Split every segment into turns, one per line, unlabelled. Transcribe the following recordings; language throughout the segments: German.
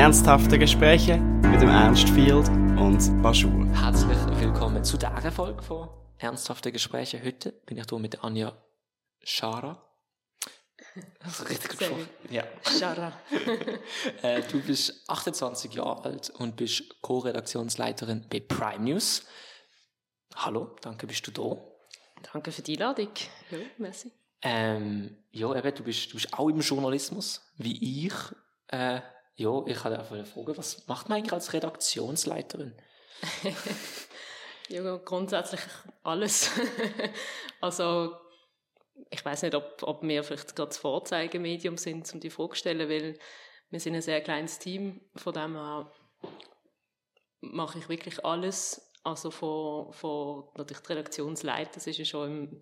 Ernsthafte Gespräche mit dem Ernst Field und Baschur.
Herzlich willkommen zu dieser Folge von Ernsthafte Gespräche. Heute bin ich hier mit Anja Schara. Das ist richtig gesprochen. Ja.
Schara.
äh, du bist 28 Jahre alt und bist Co-Redaktionsleiterin bei Prime News. Hallo, danke, bist du da.
Danke für die Einladung. Ja, merci.
Ähm, ja, eben, du bist, du bist auch im Journalismus, wie ich. Äh, ja, ich hatte einfach eine Frage, was macht man eigentlich als Redaktionsleiterin?
ja, grundsätzlich alles. also, ich weiß nicht, ob, ob wir vielleicht gerade das Vorzeigemedium sind, um die Frage zu stellen, weil wir sind ein sehr kleines Team, von dem her mache ich wirklich alles also von, von natürlich die Redaktionsleitung, das ist ja schon im,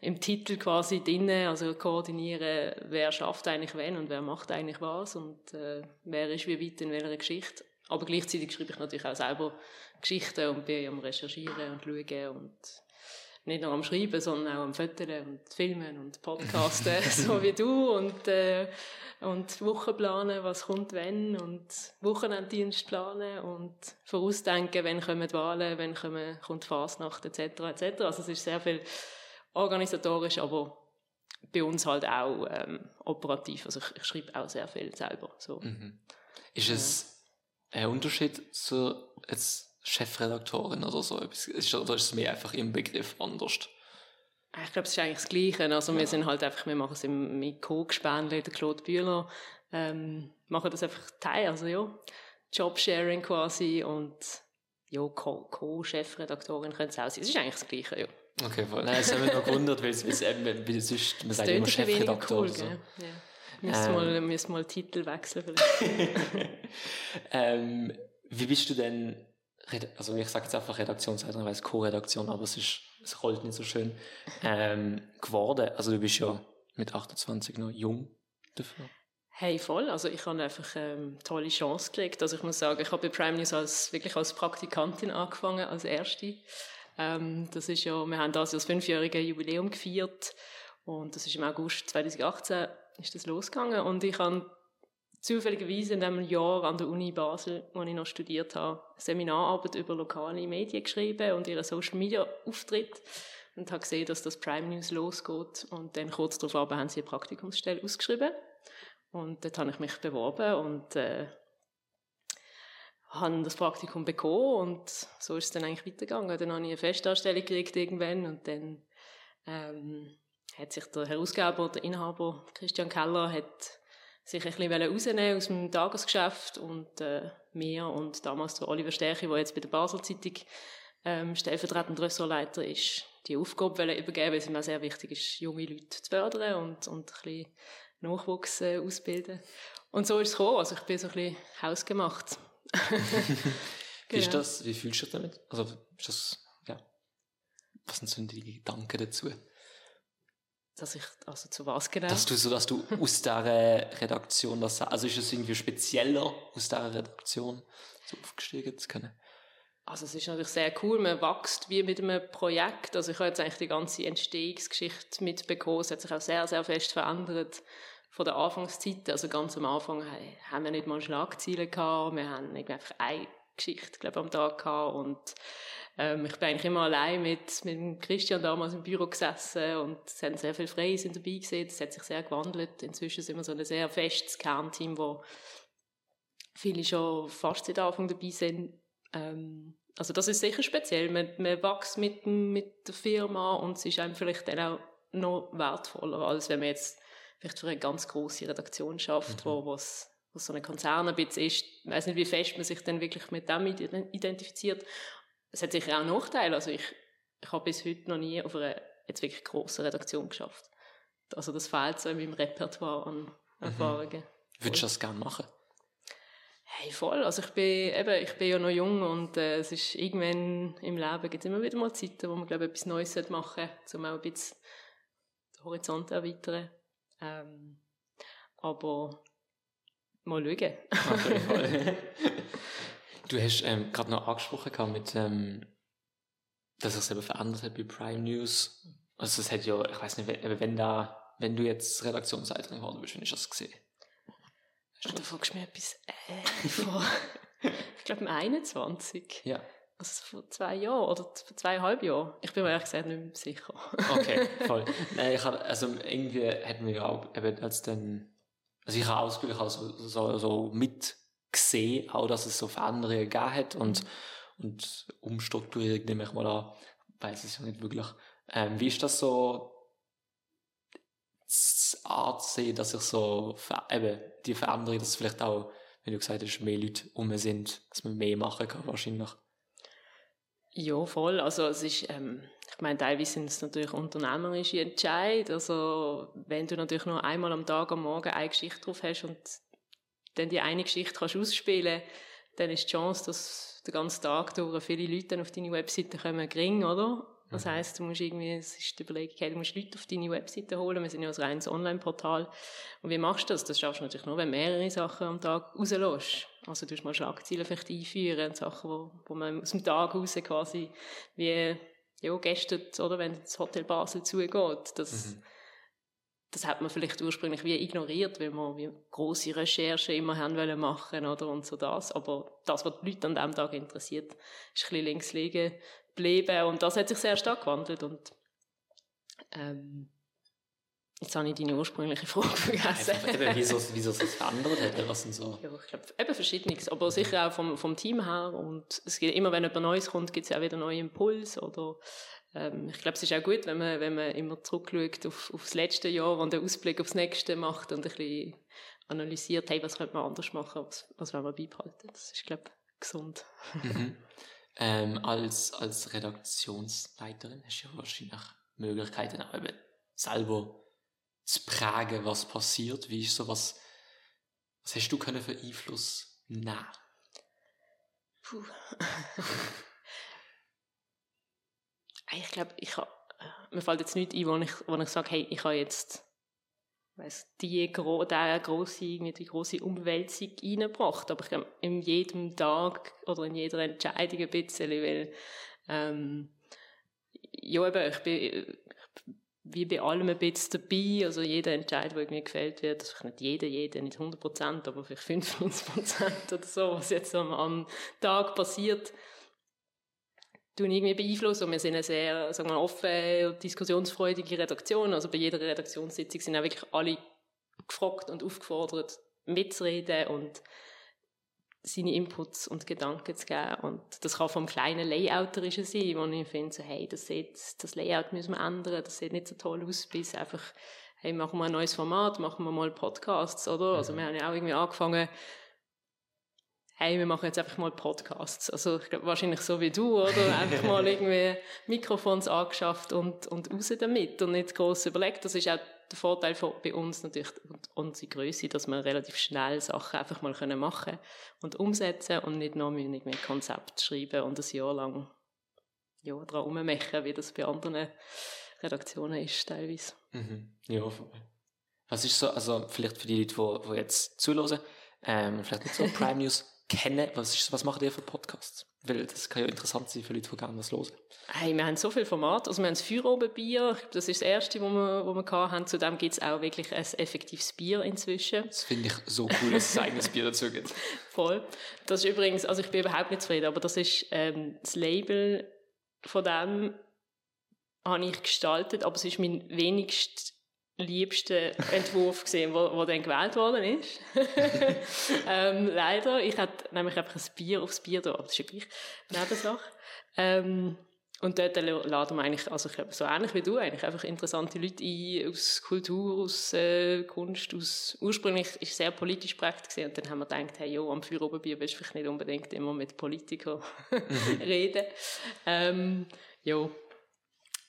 im Titel quasi drin, also koordinieren, wer schafft eigentlich wen und wer macht eigentlich was und äh, wer ist wie weit in welcher Geschichte. Aber gleichzeitig schreibe ich natürlich auch selber Geschichten und bin am Recherchieren und Schauen und nicht nur am Schreiben, sondern auch am Fotografieren und Filmen und Podcasten, so wie du und äh, und Wochen planen, was kommt wenn und Wochenenddienst planen und vorausdenken, wenn kommen Wahlen, wenn kommen, kommt Fasnacht etc. etc. Also es ist sehr viel organisatorisch, aber bei uns halt auch ähm, operativ. Also ich, ich schreibe auch sehr viel selber. So. Mhm.
Ist es ein Unterschied zu als Chefredaktorin oder so? Ist, oder ist es mehr einfach im Begriff anders?
Ich glaube, es ist eigentlich das Gleiche. Also, wir sind halt einfach, wir machen es mit Co-Gespänle, der Claude Bühler, ähm, machen das einfach Teil, also ja, Jobsharing quasi und ja, Co-Chefredaktorin könnte es auch sein. Es ist eigentlich das Gleiche, ja.
Okay, voll. Nein, es hat mich noch gewundert, weil es eben, weil sonst, man sagt immer Chefredakteur. Cool, so. Ja.
Müssen ähm. mal, müssen mal Titel wechseln vielleicht.
ähm, wie bist du denn, also ich sage jetzt einfach Redaktionsleiterin, weil es Co-Redaktion, aber es ist es rollt nicht so schön, ähm, geworden. Also du bist ja mit 28 noch jung dafür.
Hey, voll. Also ich habe einfach ähm, tolle Chance gekriegt. Also ich muss sagen, ich habe bei Prime News als, wirklich als Praktikantin angefangen, als Erste. Ähm, das ist ja, wir haben das das fünfjährige Jubiläum gefeiert und das ist im August 2018 ist das losgegangen und ich habe zufälligerweise in dem Jahr an der Uni Basel, wo ich noch studiert habe, Seminararbeit über lokale Medien geschrieben und ihren Social Media Auftritt und habe gesehen, dass das Prime News losgeht. Und dann kurz darauf haben sie eine Praktikumsstelle ausgeschrieben. Und dort habe ich mich beworben und äh, habe das Praktikum bekommen. Und so ist es dann eigentlich weitergegangen. Dann habe ich eine Festanstellung gekriegt irgendwann und dann ähm, hat sich der Herausgeber, der Inhaber Christian Keller, hat sich ein bisschen rausnehmen aus dem Tagesgeschäft und äh, mir und damals der Oliver Stärke, der jetzt bei der Basel Zeitung ähm, stellvertretender Ressortleiter ist, die Aufgabe übergeben, weil es mir sehr wichtig ist, junge Leute zu fördern und, und ein bisschen Nachwuchs äh, ausbilden. Und so ist es gekommen, also ich bin so ein bisschen hausgemacht.
wie ist genau. das, wie fühlst du dich damit? Also, ist das, ja, was sind so die Gedanken dazu?
Dass ich, also zu was genau?
Dass du so, dass du aus dieser Redaktion, das, also ist es irgendwie spezieller, aus dieser Redaktion so aufgestiegen zu können?
Also es ist natürlich sehr cool, man wächst wie mit einem Projekt, also ich habe jetzt eigentlich die ganze Entstehungsgeschichte mitbekommen, es hat sich auch sehr, sehr fest verändert von der Anfangszeit, also ganz am Anfang haben wir nicht mal Schlagziele gehabt, wir haben einfach eine Geschichte, glaube am Tag gehabt und ähm, ich bin eigentlich immer allein mit, mit Christian damals im Büro gesessen und es haben sehr viele Freie sind dabei gesehen. Es hat sich sehr gewandelt. Inzwischen sind wir so ein sehr festes Kernteam, wo viele schon fast seit Anfang dabei sind. Ähm, also das ist sicher speziell. Man, man wächst mit, mit der Firma und es ist einem vielleicht dann auch noch wertvoller, als wenn man jetzt vielleicht für eine ganz große Redaktion schafft, mhm. wo was was so ein Konzern ein bisschen ist. Ich weiß nicht, wie fest man sich dann wirklich mit dem identifiziert. Es hat sicher auch Nachteile. Also ich, ich habe bis heute noch nie auf einer jetzt wirklich grossen Redaktion geschafft. Also das fehlt so in meinem Repertoire an mhm. Erfahrungen.
Mhm. Würdest du das gerne machen?
Hey, voll. Also ich bin, eben, ich bin ja noch jung und äh, es ist irgendwann im Leben gibt es immer wieder mal Zeiten, wo man glaube etwas Neues machen sollte, um auch ein bisschen den Horizont zu erweitern. Ähm, aber mal schauen. Okay,
Du hast ähm, gerade noch angesprochen mit, ähm, dass es eben verändert hat bei Prime News. Also es hat ja, ich weiß nicht, wenn, da, wenn du jetzt Redaktionsleiterin geworden bist, wenn ich das gesehen.
Und da fragst du mich etwas, äh, vor, ich glaube, 21.
Ja.
Also vor zwei Jahren oder vor zweieinhalb Jahren. Ich bin mir ehrlich gesagt nicht mehr sicher.
Okay, voll. Nein, ich hab, also irgendwie hätten wir ja auch eben als dann, also ich habe ausgebildet, ich habe so, so, so mitgesehen, auch dass es so Veränderungen gegeben hat und, und Umstrukturierung nehme ich mal an, weiß es ja nicht wirklich. Ähm, wie ist das so, die Art sehen, dass sich so, eben, die Veränderung, dass vielleicht auch, wie du gesagt hast, mehr Leute um sind, dass man mehr machen kann wahrscheinlich.
Ja, voll. Also es ist, ähm, ich meine, teilweise sind es natürlich unternehmerische Entscheid. Also wenn du natürlich nur einmal am Tag, am Morgen eine Geschichte drauf hast und dann die eine Geschichte kannst ausspielen, dann ist die Chance, dass den ganzen Tag durch viele Leute auf deine Webseite kommen, gering, oder? Das heisst, du musst irgendwie, es ist die Überlegung, hey, du musst Leute auf deine Webseite holen. Wir sind ja ein reines Online-Portal. Und wie machst du das? Das schaffst du natürlich nur, wenn du mehrere Sachen am Tag rauslässt. Also du musst mal Schlagzeilen vielleicht einführen, Sachen, wo, wo man aus dem Tag raus quasi, wie, ja, gestern, oder, wenn das Hotel Basel zugeht, das, das hat man vielleicht ursprünglich wie ignoriert, weil wir wie grosse Recherchen immer haben wollen machen, oder, und so das. Aber das, was die Leute an diesem Tag interessiert, ist ein bisschen links liegen geblieben. Und das hat sich sehr stark gewandelt. Und, ähm, jetzt habe ich deine ursprüngliche Frage vergessen.
Einfach, wieso, wieso es sich verändert hat, oder was sind so...
Ja, ich glaube, eben verschiedenes, aber sicher auch vom, vom Team her. Und es gibt immer, wenn etwas Neues kommt, gibt es auch wieder neue Impulse. Oder, ähm, ich glaube, es ist auch gut, wenn man, wenn man immer zurückschaut auf, auf das letzte Jahr und einen Ausblick aufs nächste macht und ein bisschen analysiert, hey, was könnte man anders machen, was, was wollen wir beibehalten. Das ist, glaube ich, gesund.
Mhm. Ähm, als, als Redaktionsleiterin hast du ja wahrscheinlich Möglichkeiten, auch eben selber zu prägen, was passiert. Wie ist so was, hast du können für Einfluss nehmen?
Puh. ich glaube, ich ha, mir fällt jetzt nicht ein, wo ich, wo ich sage, hey, ich habe jetzt weiss, die gro grosse, irgendwie grosse Umwälzung reingebracht. Aber ich glaube, in jedem Tag oder in jeder Entscheidung ein bisschen, weil ähm, ja, eben, ich bin wie bei allem ein bisschen dabei. Also jeder Entscheid, der mir gefällt wird, also nicht jeder, jeder, nicht 100 Prozent, aber vielleicht 95 Prozent oder so, was jetzt am, am Tag passiert, tun irgendwie beeinflussen. Und wir sind eine sehr, sagen wir, offene diskussionsfreudige Redaktion. Also bei jeder Redaktionssitzung sind auch wirklich alle gefragt und aufgefordert, mitzureden und seine Inputs und Gedanken zu geben. Und das kann vom kleinen Layouterischen sein, wo ich finde, so, hey, das, sieht, das Layout müssen wir ändern, das sieht nicht so toll aus, bis einfach, hey, machen wir ein neues Format, machen wir mal Podcasts, oder? Also wir haben ja auch irgendwie angefangen, hey, wir machen jetzt einfach mal Podcasts. Also ich glaube, wahrscheinlich so wie du, oder? Einfach mal irgendwie Mikrofons angeschafft und, und raus damit und nicht groß überlegt. Das ist auch der Vorteil von, bei uns natürlich und unsere Größe, dass wir relativ schnell Sachen einfach mal können machen und umsetzen und nicht müssen irgendwie ein Konzept schreiben und ein Jahr lang ja, dran rummachen, wie das bei anderen Redaktionen ist teilweise.
Mhm. Ja. Was ist so, also vielleicht für die Leute, die, die jetzt zuhören, ähm, vielleicht nicht so Prime News kennen, was, ist, was macht ihr für Podcasts? Weil das kann ja interessant sein für Leute, die gerne was hören.
Hey, wir haben so viele Formate. Also wir haben das Feuerobenbier, das ist das erste, wo wir, wo wir hatten. Zudem gibt es auch wirklich ein effektives Bier inzwischen.
Das finde ich so cool, dass es ein eigenes Bier dazu gibt.
Voll. Das ist übrigens, also ich bin überhaupt nicht zufrieden, aber das ist ähm, das Label von dem habe ich gestaltet, aber es ist mein wenigst liebster Entwurf gesehen, wo, wo dann gewählt worden ist. ähm, leider, ich hatte nämlich einfach ein Bier aufs Bier da, aber das ist ja gleich Nebensache. Ähm, und dort laden wir eigentlich, also ich glaube, so ähnlich wie du, eigentlich einfach interessante Leute ein, aus Kultur, aus äh, Kunst, aus, ursprünglich ist es sehr politisch prägt gewesen, und dann haben wir gedacht, hey, jo, am Feuerobenbier willst du vielleicht nicht unbedingt immer mit Politikern reden. Ähm, jo.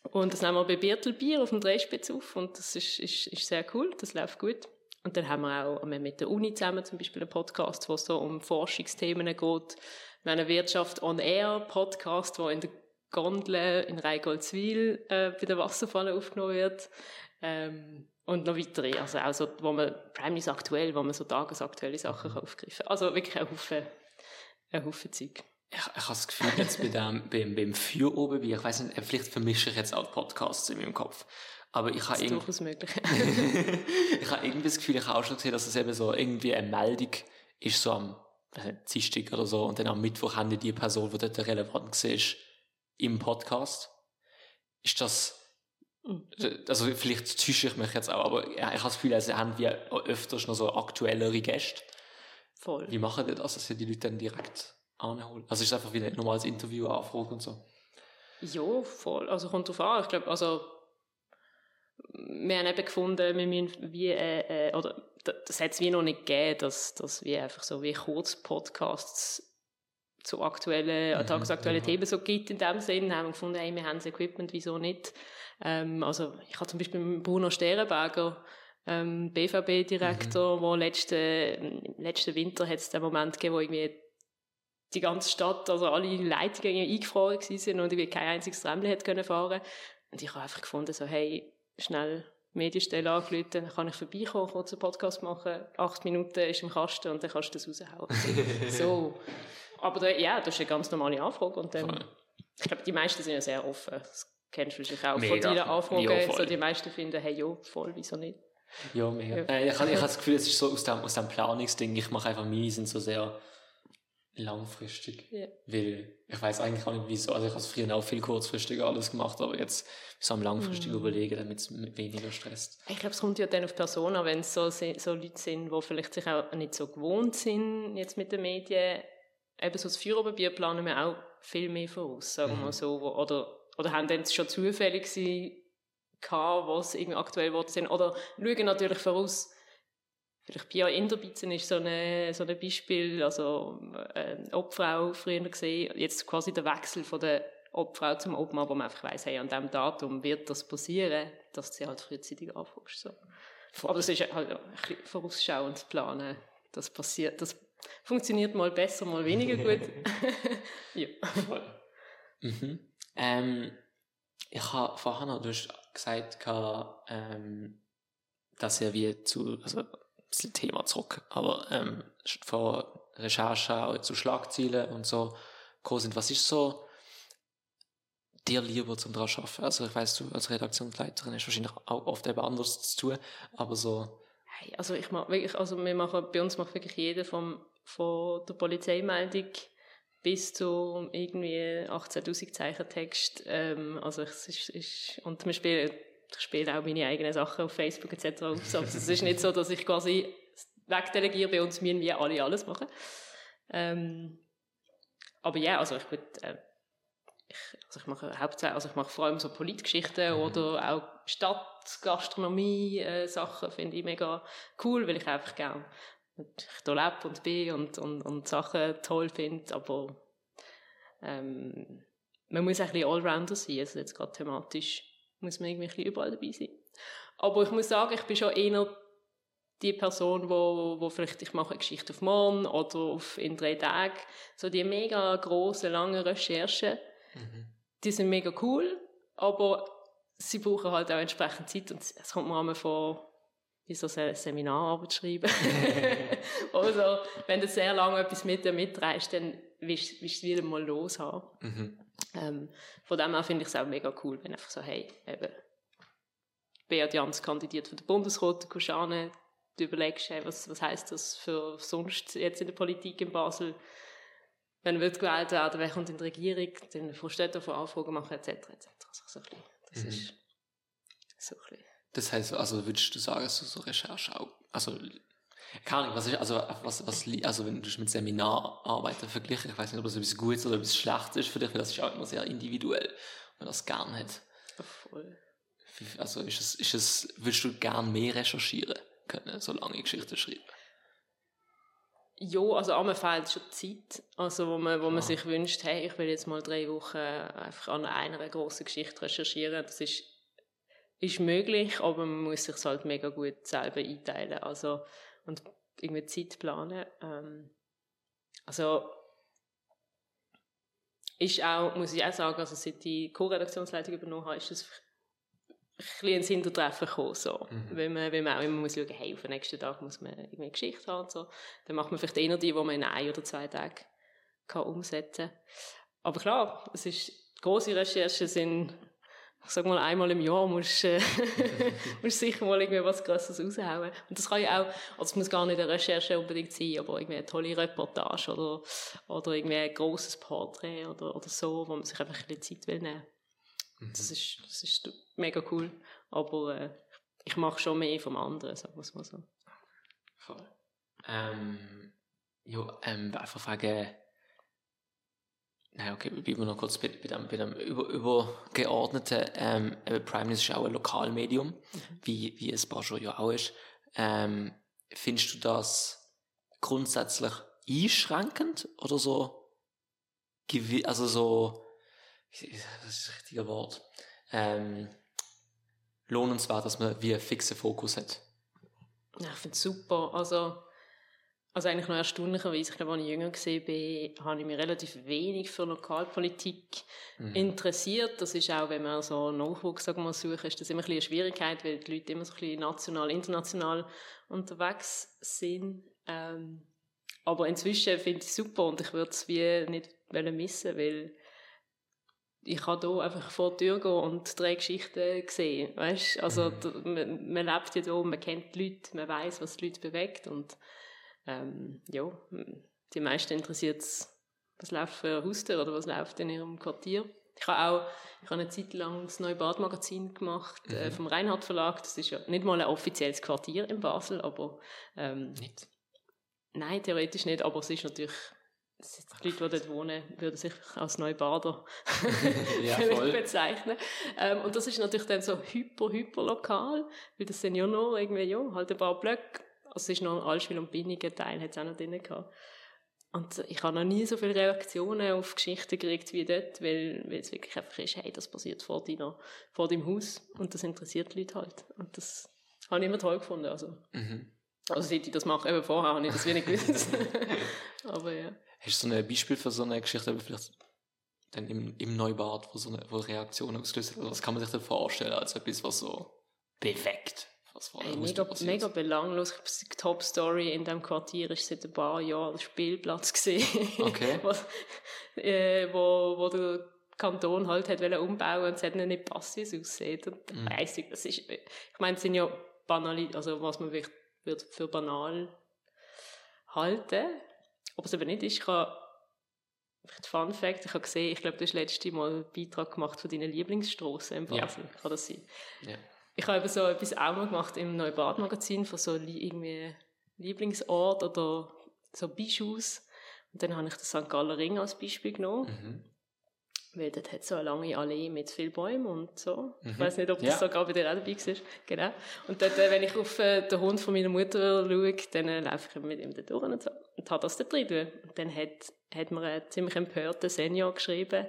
Und das nehmen wir bei Birtelbier auf dem Dreispitz auf, und das ist, ist, ist sehr cool, das läuft gut. Und dann haben wir auch mit der Uni zusammen zum Beispiel einen Podcast, wo es so um Forschungsthemen geht. Wir haben einen Wirtschaft on Air Podcast, wo in der Gondel in Reigoldswil äh, bei der Wasserfalle aufgenommen wird. Ähm, und noch weitere, also auch so, wo man, Prime News aktuell, wo man so tagesaktuelle Sachen aufgreifen kann. Also wirklich ein Haufen, ein Haufen Zeug.
Ich, ich habe das Gefühl, jetzt bei dem, beim, beim Feuer oben, wie, ich weiß nicht, vielleicht vermische ich jetzt auch Podcasts in meinem Kopf. Aber ich habe
Das ist
irgendwie,
durchaus möglich.
ich habe irgendwie das Gefühl, ich habe auch schon gesehen, dass es eben so irgendwie eine Meldung ist, so am Dienstag oder so, und dann am Mittwoch haben die die Person, die dort relevant war, im Podcast. Ist das,
Mhm.
also vielleicht täusche ich mich jetzt auch, aber ich habe das Gefühl, also haben wir öfters noch so aktuellere Gäste.
Voll.
Wie machen die das, dass sie die Leute dann direkt anholen? Also ist es einfach wie ein normales Interview anfragen und so?
Ja, voll. Also kommt drauf an. Ich glaube, also wir haben eben gefunden, wir müssen wie, äh, äh, oder das hat es wie noch nicht gegeben, dass, dass wir einfach so wie Kurzpodcasts zu aktuellen,
Mhm,
tagesaktuellen
ja.
Themen so gibt in dem Sinn, haben wir gefunden, hey, wir haben das Equipment, wieso nicht? Ähm, also ich habe zum Beispiel mit Bruno Sterenberger, ähm, BVB-Direktor, wo letzten, letzten Winter hat es den Moment gegeben, wo irgendwie die ganze Stadt, also alle Leitungen eingefroren gewesen sind und irgendwie kein einziges Tramli hätte können fahren Und ich habe einfach gefunden, so, hey, schnell Medienstelle angerufen, dann kann ich vorbeikommen, kurz einen Podcast machen, acht Minuten ist im Kasten und dann kannst du das raushauen. so. Aber da, ja, das ist eine ganz normale Anfrage und dann,
Voll.
ich glaube, die meisten sind ja sehr offen. Das kennst du wahrscheinlich auch
Mega.
von deinen Anfragen.
Ja,
so die meisten finden, hey, jo, voll, wieso nicht?
Ja, mega.
Ja.
Äh, ich habe ich hab das Gefühl, es ist so aus dem, aus dem Planungsding, ich mache einfach meine sind so sehr langfristig.
Ja.
Weil ich weiß eigentlich auch nicht, wieso. Also ich habe früher auch viel kurzfristiger alles gemacht, aber jetzt so am langfristig
Mhm.
überlegen, damit es weniger stresst.
Ich glaube, es kommt ja dann auf die Person an, wenn es so, so Leute sind, die vielleicht sich auch nicht so gewohnt sind jetzt mit den Medien. Eben so das Feierabendbier planen wir auch viel mehr voraus, sagen wir
Mhm.
mal so. Wo, oder, oder haben dann schon zufällig gewesen, was irgendwie aktuell geworden sind. Oder schauen natürlich voraus, vielleicht Pia Inderbitzen ist so ein so ein Beispiel, also eine Obfrau früher gesehen, jetzt quasi der Wechsel von der Obfrau zum Obmann, wo man einfach weiss, hey, an diesem Datum wird das passieren, dass du sie halt frühzeitig anfragst. So. Aber das ist halt ein bisschen vorausschauend planen. Das passiert, das funktioniert mal besser, mal weniger gut. ja.
Mhm. Ähm, ich habe vorher noch, du hast gesagt, ähm, dass ihr wie zu, also bisschen Thema zurück, aber ähm, von Recherche zu Schlagzeilen und so gekommen sind. Was ist so dir lieber zum dran arbeiten? Also ich weiß, du als Redaktionsleiterin hast wahrscheinlich auch oft eben anders zu tun, aber so,
Hey, also ich mach wirklich, also wir machen, bei uns macht wirklich jeder vom, von der Polizeimeldung bis zu irgendwie 18.000 Zeichen Text. Ähm, also es ist, ist, und wir spielen, ich spiele auch meine eigenen Sachen auf Facebook etc. aus. Also es ist nicht so, dass ich quasi wegdelegiere, bei uns müssen wir alle alles machen. Ähm, aber ja, also ich würde, äh, ich, also ich mache hauptsächlich, also ich mache vor allem so Politgeschichten
Mhm.
oder auch Stadt, Gastronomie, äh, Sachen finde ich mega cool, weil ich einfach gerne ich da lebe und bin und, und, und Sachen toll finde, aber ähm, man muss ein bisschen Allrounder sein, also jetzt gerade thematisch muss man irgendwie ein bisschen überall dabei sein. Aber ich muss sagen, ich bin schon eher die Person, wo, wo vielleicht ich mache eine Geschichte auf morgen oder auf in drei Tagen, so die mega grossen, langen Recherchen, die sind mega cool, aber sie brauchen halt auch entsprechend Zeit und es kommt mir einmal vor, wie so eine Seminararbeit schreiben. Oder wenn du sehr lange etwas mit dir mitreißt, dann willst willst du es wieder mal los haben.
mhm.
Ähm, von dem her finde ich es auch mega cool, wenn einfach so, hey, eben, Beat Jans kandidiert für den Bundesrat, du kommst an, du überlegst, hey, was, was heisst das für sonst jetzt in der Politik in Basel, wenn wird gewählt werden, wer kommt in die Regierung, dann du dort davon Anfragen machen, etc. etc. Also so ein bisschen, das
Mhm.
ist so ein bisschen.
Das heißt, also würdest du sagen, dass du so Recherche auch, also, keine Ahnung, was ist, also, was, was, also, wenn du mit Seminararbeiten verglichen, ich weiß nicht, ob das etwas Gutes oder etwas Schlechtes ist für dich, weil das ist auch immer sehr individuell, wenn man das gern hat.
Voll.
Also, ist es, ist es, würdest du gern mehr recherchieren können, so lange Geschichten schreiben?
Ja, also einmal fehlt schon Zeit, also wo man, wo man
Ah.
sich wünscht, hey, ich will jetzt mal drei Wochen einfach an einer grossen Geschichte recherchieren. Das ist, ist möglich, aber man muss sich halt mega gut selber einteilen, also und irgendwie Zeit planen. Ähm, also ist auch, muss ich auch sagen, also seit ich die Co-Redaktionsleitung übernommen habe, ist das ein bisschen ins Hintertreffen gekommen, so.
Mhm.
Weil, man, weil man auch immer muss schauen, hey, auf den nächsten Tag muss man irgendwie eine Geschichte haben und so. Dann macht man vielleicht eher die, die man in ein oder zwei Tagen kann umsetzen kann. Aber klar, es ist, grosse Recherchen sind ich sag mal, einmal im Jahr musst äh, musst sicher mal irgendwie was Grosses raushauen. Und das kann ja auch, also es muss gar nicht eine Recherche unbedingt sein, aber irgendwie eine tolle Reportage oder, oder irgendwie ein grosses Porträt oder, oder so, wo man sich einfach ein bisschen Zeit will nehmen. Mhm. Das ist, das ist mega cool. Aber äh, ich mache schon mehr vom anderen, sagen wir es mal so.
Voll. Ähm, ja, ähm, einfach fragen, Nein, okay, bleiben wir noch kurz bei, bei dem, bei dem über, übergeordneten. Ähm, Prime News ist auch ein Lokalmedium, mhm. wie, wie es Basjo ja auch ist. Ähm, findest du das grundsätzlich einschränkend oder so, also so, das ist das richtige Wort, ähm, lohnenswert, dass man wie einen fixen Fokus hat?
Ja, ich finde es super. Also, also eigentlich noch erstaunlicherweise, ich glaube, als ich jünger war, habe ich mich relativ wenig für Lokalpolitik mhm. interessiert. Das ist auch, wenn man so Nachwuchs sagen wir, sucht, ist das immer ein bisschen eine Schwierigkeit, weil die Leute immer so ein bisschen national, international unterwegs sind. Ähm, aber inzwischen finde ich es super und ich würde es wie nicht missen, weil ich kann hier einfach vor die Tür gehen und drei Geschichten sehen, weißt? Also, mhm. man, man lebt ja hier, man kennt die Leute, man weiß, was die Leute bewegt und ähm, ja, die meisten interessiert es, was läuft für ein Haustür oder was läuft in ihrem Quartier. Ich habe auch ich habe eine Zeit lang das neue Badmagazin gemacht äh, mhm. äh, vom Reinhard Verlag. Das ist ja nicht mal ein offizielles Quartier in Basel, aber ähm, nicht. Nein, theoretisch nicht, aber es ist natürlich die Leute, die dort wohnen, würden sich als Neubader ja, bezeichnen. Ähm, und das ist natürlich dann so hyper, hyper lokal, weil das sind ja nur irgendwie, ja, halt ein paar Blöcke also es ist noch ein Allschwil und Binnigen Teil, hat es auch noch drin gehabt. Und ich habe noch nie so viele Reaktionen auf Geschichten gekriegt wie dort, weil, weil es wirklich einfach ist, hey, das passiert vor, deiner, vor deinem Haus und das interessiert die Leute halt. Und das habe ich immer toll gefunden. Also, mhm. also seit ich das mache, eben vorher habe ich das wenig gewusst. aber ja.
Hast du so ein Beispiel für so eine Geschichte, aber vielleicht dann im, im Neubad, wo so eine wo Reaktion ausgelöst hat? Was kann man sich da vorstellen als etwas, was so bewegt?
Was war Ey, mega, mega belanglos. Die Top-Story in diesem Quartier ist seit ein paar Jahren der Spielplatz gesehen. Okay. was, äh, wo, wo der Kanton halt hat umbauen und es hat nicht passt, wie es aussieht. Und mhm. weiss ich, das ist, ich meine, es sind ja banal, also was man wird für banal halten. Aber es eben nicht ist, ich habe Fun Fact, ich habe gesehen, ich glaube, du hast letztes Mal einen Beitrag gemacht von deinen Lieblingsstraßen in Basel. Ja. Kann das sein? Ja ich habe so etwas auch mal gemacht im Neubad-Magazin von so irgendwie Lieblingsort oder so Bischus. Und dann habe ich den St. Galler Ring als Beispiel genommen. Mhm. Weil dort hat so eine lange Allee mit vielen Bäumen und so. Mhm. Ich weiß nicht, ob das ja. sogar bei dir auch dabei war. Genau. Und dort, äh, wenn ich auf äh, den Hund von meiner Mutter schaue, dann äh, laufe ich mit ihm da durch und, so. und habe das da drin. Und dann hat, hat mir ein ziemlich empörter Senior geschrieben,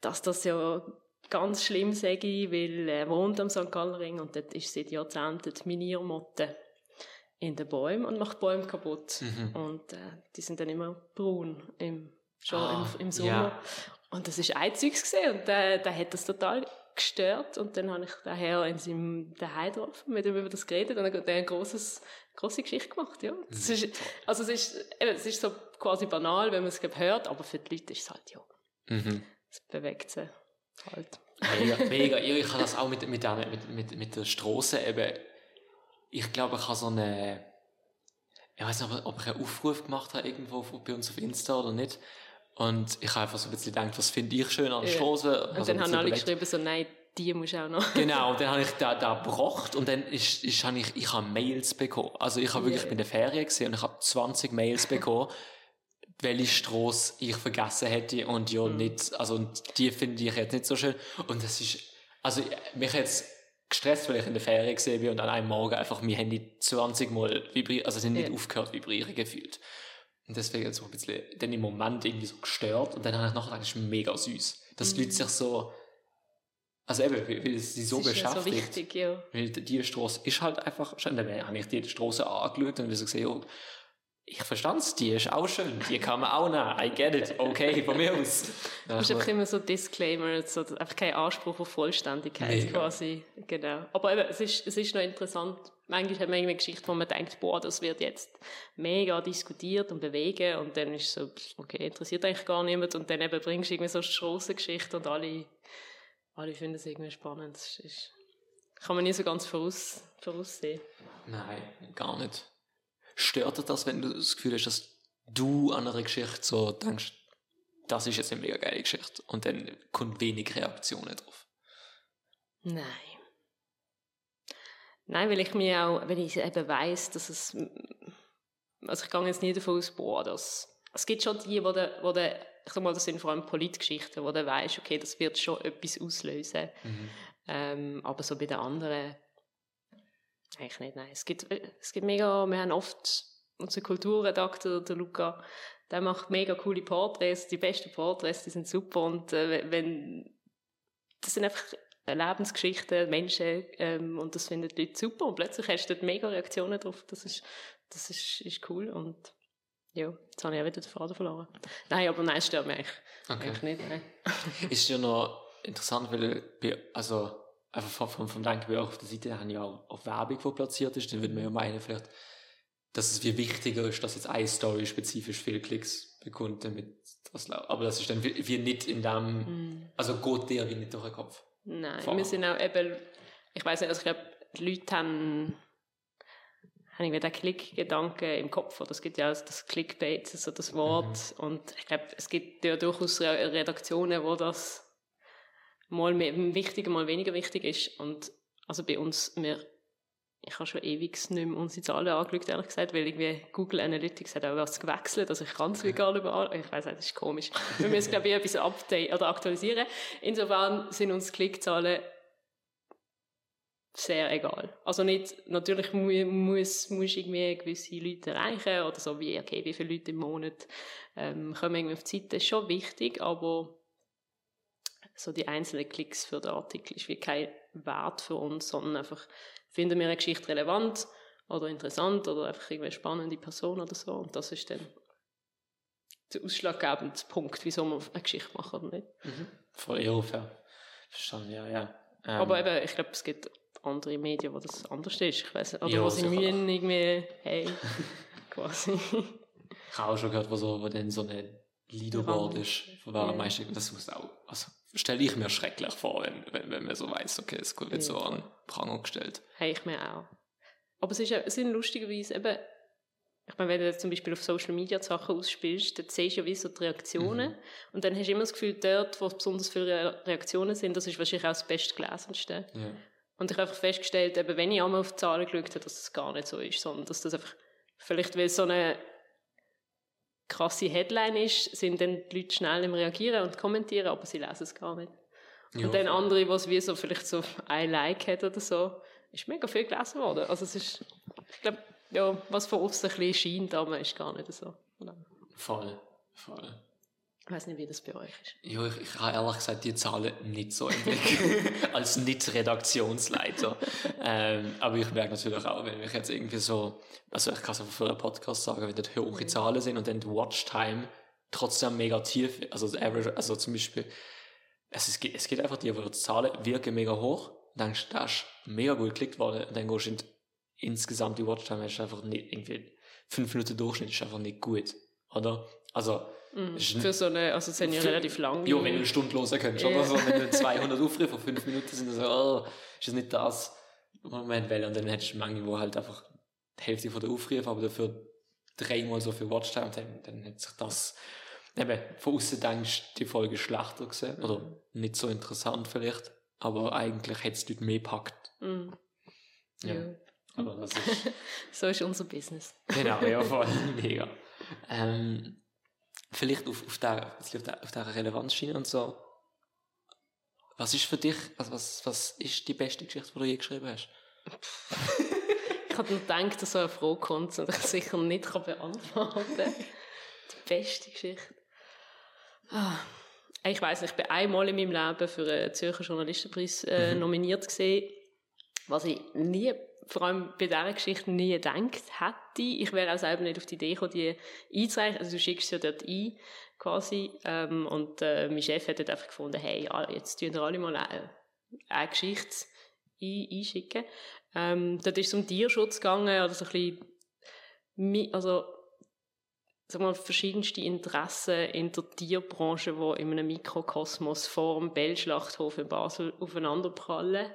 dass das ja ganz schlimm, sage ich, weil er wohnt am St. Gallering und dort ist seit Jahrzehnten die Miniermotte in den Bäumen und macht Bäume kaputt. Mhm. Und äh, die sind dann immer braun im, schon ah, im, im, Sommer. Ja. Und das ist einziges gesehen und der, der hat das total gestört und dann habe ich daher in seinem daheim getroffen, mit ihm über das geredet und dann hat er eine großes, große Geschichte gemacht, ja. Das mhm. ist, also es ist, eben, es ist so quasi banal, wenn man es hört, aber für die Leute ist es halt, ja. Mhm. Es bewegt sie. Halt.
Mega, mega. Ich habe das auch mit, mit, der, mit, mit, mit der Straße eben. Ich glaube, ich habe so eine, ich weiß nicht, ob ich einen Aufruf gemacht habe irgendwo bei uns auf Insta oder nicht. Und ich habe einfach so ein bisschen gedacht, was finde ich schön an der Straße.
Ja. Und also dann haben alle geschrieben, so, nein, die muss auch noch.
genau, und dann habe ich da, da gebracht und dann ist, ist, habe ich, ich habe Mails bekommen. Also ich habe wirklich, yeah. in der Ferien gesehen und ich habe 20 Mails bekommen welche Straße ich vergessen hätte und ja mhm. nicht, also die finde ich jetzt nicht so schön. Und das ist, also mich jetzt gestresst, weil ich in der Ferien gesehen bin und an einem Morgen einfach mein Handy 20 Mal vibriert, also sind nicht ja. aufgehört vibrieren gefühlt. Und deswegen so ein bisschen dann im Moment irgendwie so gestört und dann habe ich nachher gedacht, das ist mega süß. Dass mhm. Leute sich so, also eben, weil es sie so das beschäftigt. So wichtig, ja. Weil die Straße ist halt einfach, schon, dann habe ich die Straße angeschaut und so gesehen, oh, ich verstand es, die ist auch schön, die kann man auch nehmen, I get it, okay, von mir aus.
Du hast einfach immer so Disclaimer, so, einfach kein Anspruch auf Vollständigkeit Mega. quasi, genau. Aber eben, es ist, es ist noch interessant, manchmal hat man eine Geschichte, wo man denkt, boah, das wird jetzt mega diskutiert und bewegen und dann ist so, okay, interessiert eigentlich gar niemand und dann eben bringst du irgendwie so eine Strassengeschichte und alle alle finden es irgendwie spannend. Das ist, kann man nie so ganz voraus, voraussehen.
Nein, gar nicht. Stört dich das, wenn du das Gefühl hast, dass du an einer Geschichte so denkst, das ist jetzt eine mega geile Geschichte und dann kommt wenig Reaktionen drauf?
Nein. Nein, weil ich mir auch, wenn ich eben weiss, dass es, also ich gehe jetzt nie davon aus, boah, das, es gibt schon die, wo der, wo der, ich sag mal, das sind vor allem Politgeschichten, wo du weißt, okay, das wird schon etwas auslösen.
Mhm.
Ähm, aber so bei den anderen, eigentlich nicht, nein. Es gibt, es gibt mega, wir haben oft, unser Kulturredakteur, der Luca, der macht mega coole Porträts, die besten Porträts, die sind super und äh, wenn, das sind einfach Lebensgeschichten, Menschen ähm, und das finden die Leute super und plötzlich hast du dort mega Reaktionen drauf, das ist, das ist, ist cool und ja, jetzt habe ich auch wieder den Faden verloren. Nein, aber nein, es stört mich eigentlich,
Okay.
eigentlich nicht, nein.
Ist ja noch interessant, weil, bei- also, einfach vom, vom, vom Denken, auch auf der Seite haben ja auch, auch Werbung, die platziert ist, dann würde man ja meinen, vielleicht, dass es viel wichtiger ist, dass jetzt eine Story spezifisch viele Klicks bekommt, damit das Aber das ist dann wie, wie nicht in dem,
Mm.
also geht dir wie nicht durch den Kopf.
Nein,
Voll.
wir sind auch eben, ich weiß nicht, also ich glaube, die Leute haben, haben irgendwie den Klickgedanken im Kopf, oder es gibt ja auch das Clickbait, also das Wort, und ich glaube, es gibt ja durchaus Re- Redaktionen, wo das mal mehr, wichtiger, mal weniger wichtig ist, und also bei uns, wir, ich habe schon ewig nicht mehr unsere Zahlen angeschaut, ehrlich gesagt, weil irgendwie Google Analytics hat auch was gewechselt, also ich kann es nicht mehr, ich weiß nicht, das ist komisch. Wir müssen, glaube ich, etwas update oder aktualisieren. Insofern sind uns Klickzahlen sehr egal. Also nicht, natürlich mu muss, muss irgendwie gewisse Leute erreichen oder so wie, okay, wie viele Leute im Monat ähm, kommen irgendwie auf die Seite, ist schon wichtig, aber so die einzelnen Klicks für den Artikel ist wie kein Wert für uns, sondern einfach finden wir eine Geschichte relevant oder interessant oder einfach irgendwie eine spannende Person oder so und das ist dann der ausschlaggebende Punkt, wieso wir eine Geschichte machen oder nicht.
Voll eher fair. Verstanden, ja, ja. Ähm,
Aber eben, ich glaube, es gibt andere Medien, wo das anders ist. Ich weiß nicht. Oder
Ja,
wo sie mühen irgendwie, hey, quasi.
Ich habe auch schon gehört, wo, so, wo dann so eine Leaderboard ist, von wer
Ja.
am meisten, das muss auch, also stelle ich mir schrecklich vor, wenn, wenn, wenn man so weiß, okay, es wird so an Pranger gestellt.
Hey, ich mir auch. Aber es, ist, ja- es sind lustigerweise eben, ich meine, wenn du jetzt zum Beispiel auf Social Media die Sachen ausspielst, dann siehst du ja wie so die Reaktionen. Und dann hast du immer das Gefühl, dort, wo besonders viele Re- Reaktionen sind, das ist wahrscheinlich auch das bestgelesenste.
Ja.
Und ich habe einfach festgestellt, eben, wenn ich einmal auf die Zahlen geschaut habe, dass das gar nicht so ist, sondern dass das einfach, vielleicht weil es so eine krasse Headline ist, sind dann die Leute schnell im Reagieren und Kommentieren, aber sie lesen es gar nicht.
Ja,
und dann andere, die es wie so vielleicht so ein Like hat oder so, ist mega viel gelesen worden. Also es ist, ich glaube, ja, was von außen ein bisschen scheint, aber ist gar nicht so.
Voll, voll.
Ich weiß nicht, wie das bei euch ist.
Ja, ich, ich habe ehrlich gesagt die Zahlen nicht so im Blick. Als Nicht-Redaktionsleiter. ähm, aber ich merke natürlich auch, wenn ich jetzt irgendwie so, also ich kann es einfach für einen Podcast sagen, wenn dort hohe Zahlen sind und dann die Watchtime trotzdem mega tief, also das Average, also zum Beispiel, es, ist, es geht einfach die, wo die Zahlen wirken mega hoch, dann denkst das ist mega gut geklickt worden, und dann gehst du in insgesamt die Watchtime, du einfach nicht, irgendwie, fünf Minuten Durchschnitt ist einfach nicht gut, oder? Also,
Mhm. Für so eine, also sind ja relativ lang.
ja, wenn du eine Stunde hören kannst,
Ja.
oder so, wenn du 200 Aufrufe von 5 Minuten sind, so, oh, ist das nicht das, wir wollen? Und dann hättest du manche, wo halt einfach die Hälfte von der Aufrufe, aber dafür dreimal so viel Watchtime, dann, dann hat sich das, eben, von außen denkst du, die Folge schlechter gesehen, oder nicht so interessant vielleicht, aber eigentlich hätte es dort mehr gepackt.
Mhm.
Ja.
Ja.
Aber das ist,
So ist unser Business.
Genau, ja, voll. Mega. Ähm, vielleicht auf, auf, der, auf, der, auf der Relevanzschiene und so. Was ist für dich, also was, was ist die beste Geschichte, die du je geschrieben hast?
Ich habe nur gedacht, dass so eine Frage kommt und ich sicher nicht kann beantworten kann. Die beste Geschichte. Ah. Ich weiß nicht, ich bin einmal in meinem Leben für einen Zürcher Journalistenpreis äh,
Mhm.
nominiert gesehen, was ich nie, vor allem bei dieser Geschichte nie gedacht hätte. Ich wäre auch selber nicht auf die Idee gekommen, die einzureichen. Also du schickst ja dort ein, quasi. Ähm, und äh, mein Chef hat dort einfach gefunden, hey, ja, jetzt tun wir alle mal eine, eine Geschichte ein, einschicken. Ähm, dort ist es um Tierschutz gegangen, oder so ein bisschen, also, sag mal, verschiedenste Interessen in der Tierbranche, die in einem Mikrokosmos vor dem Bellschlachthof in Basel aufeinanderprallen.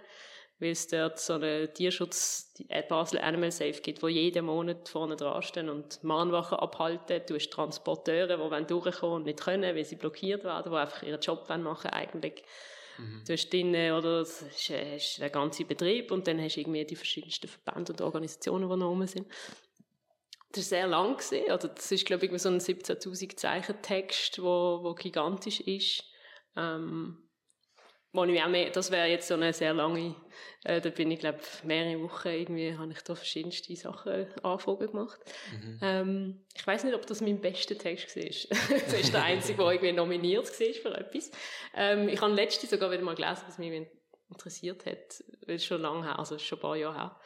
Weil es dort so einen Tierschutz, die Basel Animal Safe gibt, wo jeden Monat vorne dran stehen und Mahnwachen abhalten. Du hast Transporteure, die wollen durchkommen und nicht können, weil sie blockiert werden, die einfach ihren Job machen eigentlich. Mhm. Du hast drinnen, oder, das ist, hast den ganzen Betrieb und dann hast du irgendwie die verschiedensten Verbände und Organisationen, die noch rum sind. Das war sehr lang, gewesen, oder das ist, glaube ich, so ein 17'000 Zeichen Text, wo, wo gigantisch ist. Ähm, wo ich auch mehr, das wäre jetzt so eine sehr lange, äh, da bin ich glaube mehrere Wochen irgendwie, habe ich da verschiedenste Sachen Anfragen gemacht. Mhm. Ähm, ich weiß nicht, ob das mein bester Text war. das ist der einzige, der irgendwie nominiert war für etwas. Ähm, ich habe letztens sogar wieder mal gelesen, was mich interessiert hat, weil es schon lange her, also schon ein paar Jahre her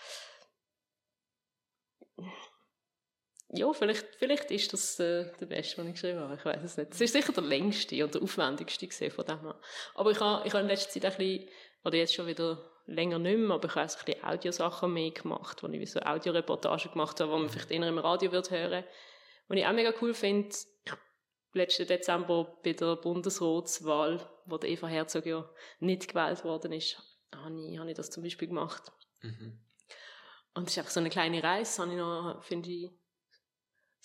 ja, vielleicht, vielleicht ist das äh, der beste, den ich geschrieben habe. Ich weiß es nicht. Es ist sicher der längste und der aufwendigste gesehen von dem her. Aber ich habe, ich habe in letzter Zeit ein bisschen, oder jetzt schon wieder länger nicht mehr, aber ich habe ein bisschen Audiosachen mehr gemacht, wo ich so Audioreportagen gemacht habe, wo man vielleicht eher im Radio wird hören. Und ich auch mega cool finde, letzten Dezember bei der Bundesratswahl, wo der Eva Herzog ja nicht gewählt worden ist, habe ich, habe ich das zum Beispiel gemacht. Mhm. Und es ist einfach so eine kleine Reise, habe ich noch, finde ich,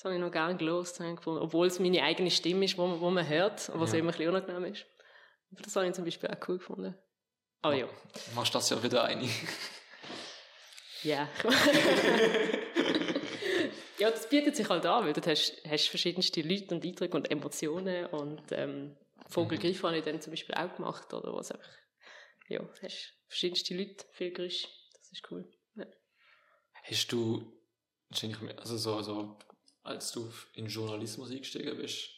das habe ich noch gerne gelost, obwohl es meine eigene Stimme ist, wo man, wo man hört, was ja. immer ein bisschen unangenehm ist. Aber das habe ich zum Beispiel auch cool gefunden. Aber ja.
Machst das ja wieder ein.
Ja. ja, das bietet sich halt an, weil du hast, hast verschiedenste Leute und Eindrücke und Emotionen und ähm, Vogelgriff mhm. habe ich dann zum Beispiel auch gemacht oder was einfach, ja, du hast verschiedenste Leute, viel Geräusch, das ist cool. Ja.
Hast du, also so, so als du in Journalismus eingestiegen bist,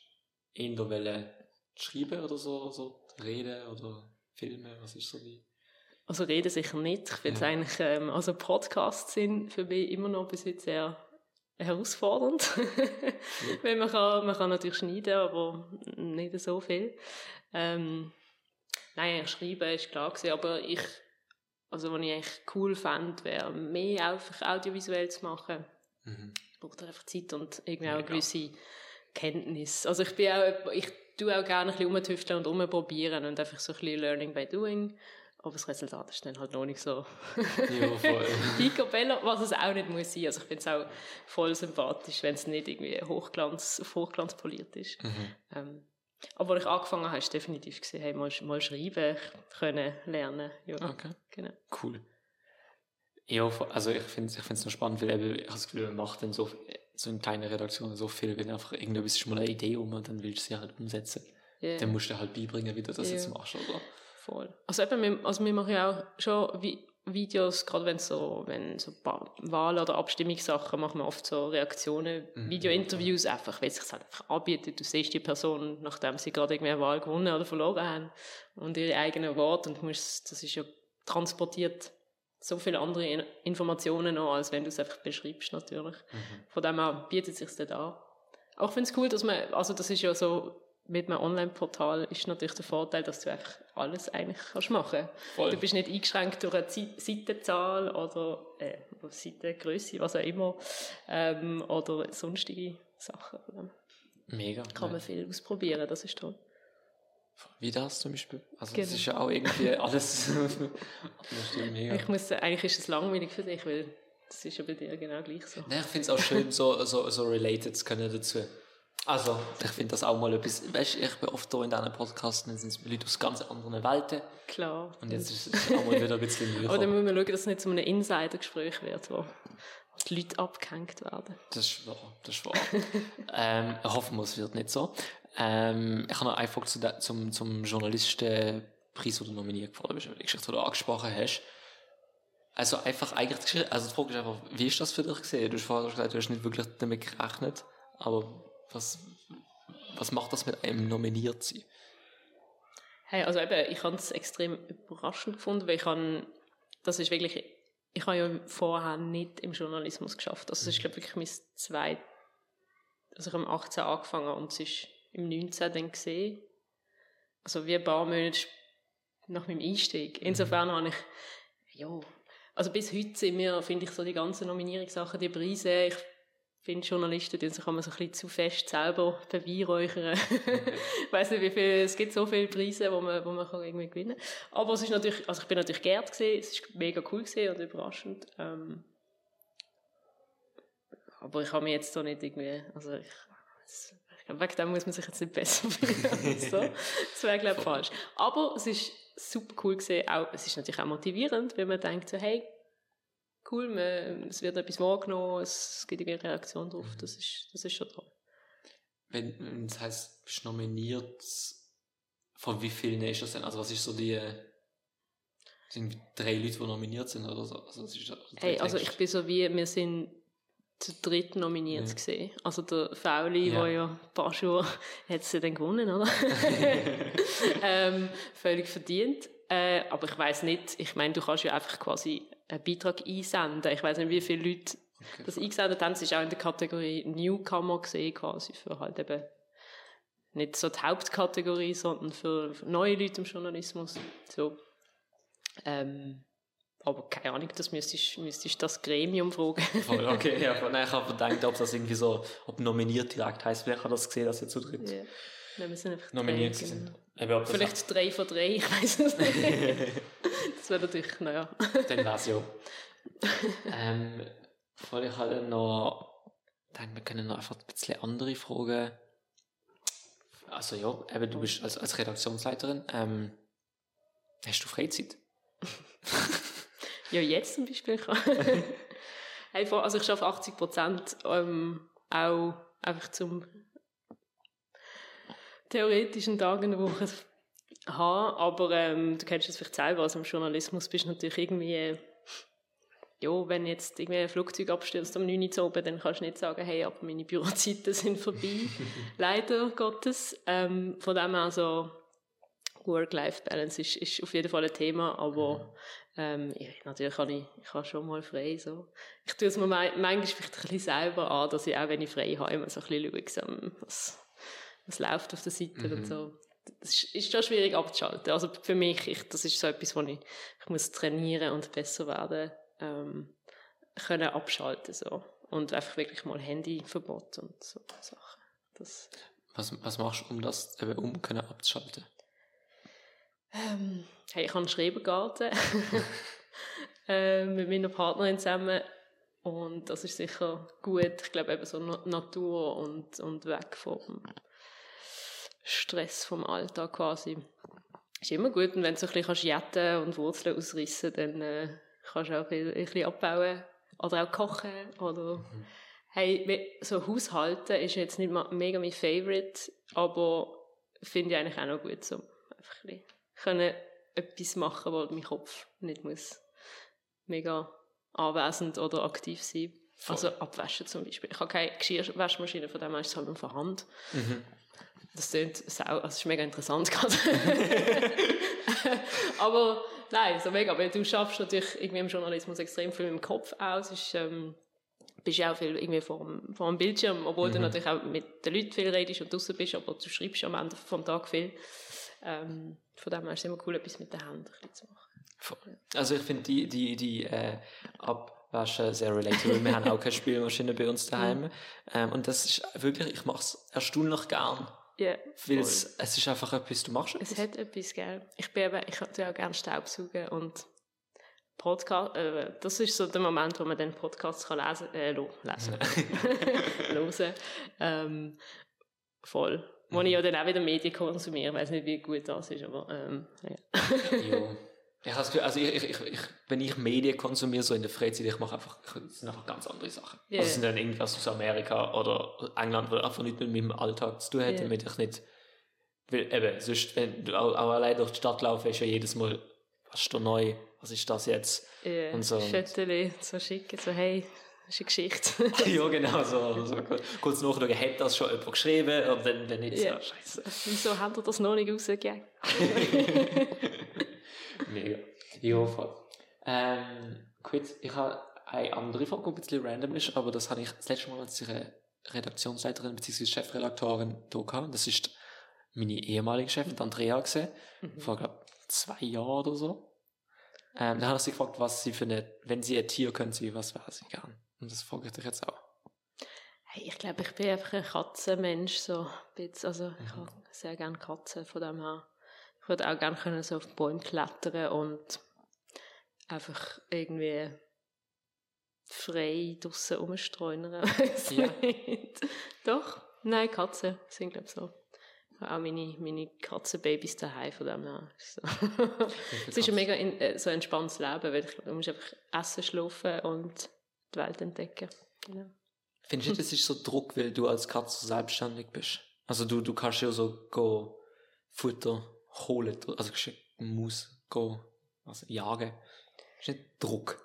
in der Welle schreiben oder so, so reden oder Filme, was ist so die?
Also reden sicher nicht. Ich finde es ja. eigentlich, ähm, also Podcasts sind für mich immer noch bis heute sehr herausfordernd. ja. Weil man kann, man kann natürlich schneiden, aber nicht so viel. Ähm, nein, schreiben ist klar gewesen, aber ich, also was ich echt cool fände, wäre mehr einfach audiovisuell zu machen. Mhm braucht einfach Zeit und irgendwie auch eine gewisse Kenntnis. Also ich bin auch, ich tue auch gerne ein bisschen rumtüfteln und rumprobieren und einfach so ein bisschen Learning by Doing. Aber das Resultat ist dann halt noch nicht so ja, voll. picobello, was es auch nicht muss sein. Also ich finde es auch voll sympathisch, wenn es nicht irgendwie Hochglanz, auf Hochglanz poliert ist. Mhm. Ähm, aber als ich angefangen habe, du definitiv gesehen, hey, mal, mal schreiben können, lernen. Ja,
okay. Genau. Cool. Ja, also ich finde es ich noch spannend, weil eben, ich habe das Gefühl, man macht dann so, so in kleinen Redaktionen so viel, wenn einfach irgendetwas ist mal eine Idee um und dann willst du sie halt umsetzen. Yeah. Dann musst du halt beibringen, wie du das yeah. jetzt machst, oder?
Voll. Also eben, wir, also wir machen ja auch schon wie Videos, gerade wenn so, wenn so Wahl- oder Abstimmungssachen machen wir oft so Reaktionen, mhm. Video-Interviews einfach, weil es sich halt einfach anbietet. Du siehst die Person, nachdem sie gerade irgendwie eine Wahl gewonnen oder verloren haben und ihre eigenen Worte und musst, das ist ja transportiert so viele andere Informationen an, als wenn du es einfach beschreibst, natürlich. Mhm. Von dem her bietet es sich das an. Auch finde es cool, dass man, also das ist ja so, mit einem Online-Portal ist natürlich der Vorteil, dass du einfach alles eigentlich kannst machen kannst. Du bist nicht eingeschränkt durch eine Seitenzahl oder äh, Seitengröße, was auch immer, ähm, oder sonstige Sachen.
Mega.
Kann man viel ausprobieren, das ist toll.
Wie das zum Beispiel? Also genau. das ist ja auch irgendwie alles.
Ich muss, eigentlich ist es langweilig für dich, weil das ist ja bei dir genau gleich so.
Nein, ich finde es auch schön, so, so, so related zu können dazu. Also, ich finde das auch mal etwas, weißt ich bin oft hier in diesen Podcasts, dann sind es Leute aus ganz anderen Welten.
Klar.
Und jetzt ist es auch mal wieder ein bisschen
näher. Oder müssen wir schauen, dass es nicht zu einem Insider-Gespräch wird, wo die Leute abgehängt werden.
Das ist wahr, das ist wahr. ähm, hoffen wir, es wird nicht so. Ähm, ich habe noch eine Frage zu de, zum, zum Journalistenpreis, den du nominiert gefallen bist, Geschichte, die du angesprochen hast. Also einfach eigentlich, also die Frage ist einfach, wie ist das für dich gesehen? Du hast vorher gesagt, du hast nicht wirklich damit gerechnet, aber was, was macht das mit einem nominiert sein?
Hey, also eben, ich habe es extrem überraschend gefunden, weil ich habe, das ist wirklich, ich habe ja vorher nicht im Journalismus geschafft. Also es ist, glaube ich, wirklich mein zweites, also ich habe 18 angefangen und es ist im 19. dann gesehen. Also wie ein paar Monate nach meinem Einstieg. Mhm. Insofern habe ich, ja, also bis heute sind mir, finde ich, so die ganzen Nominierungssachen, die Preise, ich finde, Journalisten tun sich immer so ein bisschen zu fest selber beweihräuchern. ich weiss nicht, wie viel, es gibt so viele Preise, wo man, wo man kann irgendwie gewinnen kann. Aber es ist natürlich, also ich bin natürlich geehrt gewesen, es ist mega cool gewesen und überraschend. Ähm, aber ich habe mich jetzt da nicht irgendwie, also ich, glaube, wegen dem muss man sich jetzt nicht besser fühlen. so. Das wäre, glaube ich, falsch. Aber es ist super cool gewesen, auch, es ist natürlich auch motivierend, wenn man denkt so, hey, cool, man, es wird etwas wahrgenommen, es gibt eine Reaktion drauf,
Mhm.
das ist, das ist schon toll.
Wenn, das heisst, du bist nominiert, von wie vielen ist das denn? Also was ist so die, sind drei Leute, die nominiert sind oder so? Also, das ist, oder
Hey, also ich bin so wie, wir sind zu dritt nominiert
Ja.
gesehen. Also der Fauli,
Ja.
der ja ein paar Schuhe hat sie dann gewonnen, oder? ähm, völlig verdient. Äh, aber ich weiß nicht, ich meine, du kannst ja einfach quasi einen Beitrag einsenden. Ich weiß nicht, wie viele Leute
Okay.
das eingesendet haben. Es ist auch in der Kategorie Newcomer gesehen, quasi für halt eben nicht so die Hauptkategorie, sondern für, für neue Leute im Journalismus. So. Ähm, aber keine Ahnung, das müsstest, müsstest das Gremium fragen.
Voll, okay, ja, voll. Nein, ich habe gedacht, ob das irgendwie so, ob nominiert direkt heisst, wer hat das gesehen, dass ihr zu dritt
ja. Nein, wir sind
nominiert sind. Das
Vielleicht drei von drei, ich weiß es nicht. das wäre natürlich, naja.
Dann wär's ja. ähm, voll, ich hatte noch, denke, wir können noch einfach ein bisschen andere Fragen. Also ja, eben, du bist als, als Redaktionsleiterin, ähm, hast du Freizeit?
Ja, jetzt zum Beispiel. also ich arbeite 80 Prozent ähm, auch einfach zum theoretischen Tag in der Woche haben, aber ähm, du kennst es vielleicht selber, also im Journalismus bist du natürlich irgendwie, äh, ja, wenn jetzt irgendwie ein Flugzeug abstürzt am 9 Uhr oben, dann kannst du nicht sagen, hey, aber meine Bürozeiten sind vorbei, leider Gottes. Ähm, von dem her so, Work-Life-Balance ist, ist auf jeden Fall ein Thema, aber ähm, ich, natürlich kann ich, ich habe schon mal frei. So. Ich tue es mir manchmal vielleicht ein bisschen selber an, dass ich auch, wenn ich frei habe, immer so ein bisschen schaue, so, was, was läuft auf der Seite und so. Das ist, ist schon schwierig abzuschalten. Also für mich, ich, das ist so etwas, wo ich, ich muss trainieren und besser werden, ähm, können abschalten so. Und einfach wirklich mal Handyverbot und so Sachen. Das,
Was, was machst du, um das eben um können abzuschalten?
Ähm, hey, ich habe einen Schrebergarten äh, mit meiner Partnerin zusammen und das ist sicher gut. Ich glaube eben so Na Natur und, und weg vom Stress vom Alltag quasi. Ist immer gut und wenn du so ein bisschen jetten und Wurzeln ausrissen, dann äh, kannst du auch ein bisschen abbauen oder auch kochen oder hey, we- so Haushalten ist jetzt nicht mega mein Favorite, aber finde ich eigentlich auch noch gut so einfach ein bisschen können etwas machen, wo mein Kopf nicht muss mega anwesend oder aktiv sein.
Voll.
Also abwaschen zum Beispiel. Ich habe keine Geschirrwaschmaschine, von dem her ist es halt nur von Hand.
Mhm.
Das klingt sau, also ist mega interessant gerade. aber nein, so mega, weil du schaffst natürlich irgendwie im Journalismus extrem viel dem Kopf aus. Ist, ähm, bist ja auch viel irgendwie vor dem, vor dem Bildschirm, obwohl du natürlich auch mit den Leuten viel redest und draußen bist, aber du schreibst am Ende vom Tag viel. Ähm, von dem her ist es immer cool, etwas mit den Händen zu machen.
Also ich finde die, die, die äh, Abwaschen sehr relatable. Wir haben auch keine Spülmaschine bei uns daheim. Ähm, und das ist wirklich, ich mache es erstaunlich gern.
Ja,
Weil es, es ist einfach etwas, du machst
Es
etwas.
hat etwas, gell. Ich bin eben, ich tue auch gerne Staubsaugen und Podcast, äh, das ist so der Moment, wo man dann Podcasts kann lesen, äh, lo, lesen, hören. Ähm, voll. Wo ich ja dann auch wieder Medien konsumiere. Ich weiß nicht, wie gut das ist, aber ähm, ja.
Ich habe also ich, ich, ich, wenn ich Medien konsumiere, so in der Freizeit, ich mache einfach, ich, sind einfach ganz andere Sachen.
Ja.
Also es sind dann irgendwas aus Amerika oder England, wo einfach nicht mit meinem Alltag zu tun hat,
Ja.
damit ich nicht, weil eben, sonst, wenn du auch, auch allein durch die Stadt laufst, ist ja jedes Mal, was ist da neu, was ist das jetzt?
Äh,
Und so.
Schötteli so schicken, so hey, das ist eine Geschichte.
ja, genau, so, so kurz- nachschauen, hat das schon jemand geschrieben? Und wenn, wenn nicht,
Ja.
so, scheiße.
Wieso hat er das noch nicht rausgegeben?
Mega. Ja, voll. Ähm, kurz, ich habe eine andere Frage, die ein bisschen random ist, aber das habe ich das letzte Mal als ihre Redaktionsleiterin bzw. Chefredaktorin da gehabt. Das ist meine ehemalige Chefin, die Andrea, gesehen, vor, glaube zwei Jahren oder so. Ähm, da habe ich sie gefragt, was sie für eine, wenn sie ein Tier können, sie, was wäre sie gern? Und das frage ich dich jetzt auch.
Hey, ich glaube, ich bin einfach ein Katzenmensch. So ein bisschen. Also, ich habe sehr gerne Katzen von dem her. Ich würde auch gerne können so auf Bäume klettern und einfach irgendwie frei draussen rumstreunern.
Ja.
nicht. Doch, nein, Katzen sind, glaube ich, so. Ich habe auch meine, meine Katzenbabys daheim von dem her. So. es ist ein mega in, äh, so entspanntes Leben, weil ich, du musst einfach essen, schlafen und die Welt entdecken. Ja.
Findest du das ist so Druck, weil du als Katze so selbstständig bist? Also du, du kannst ja so go Futter holen, also kannst ja Maus go also jagen. Ist nicht Druck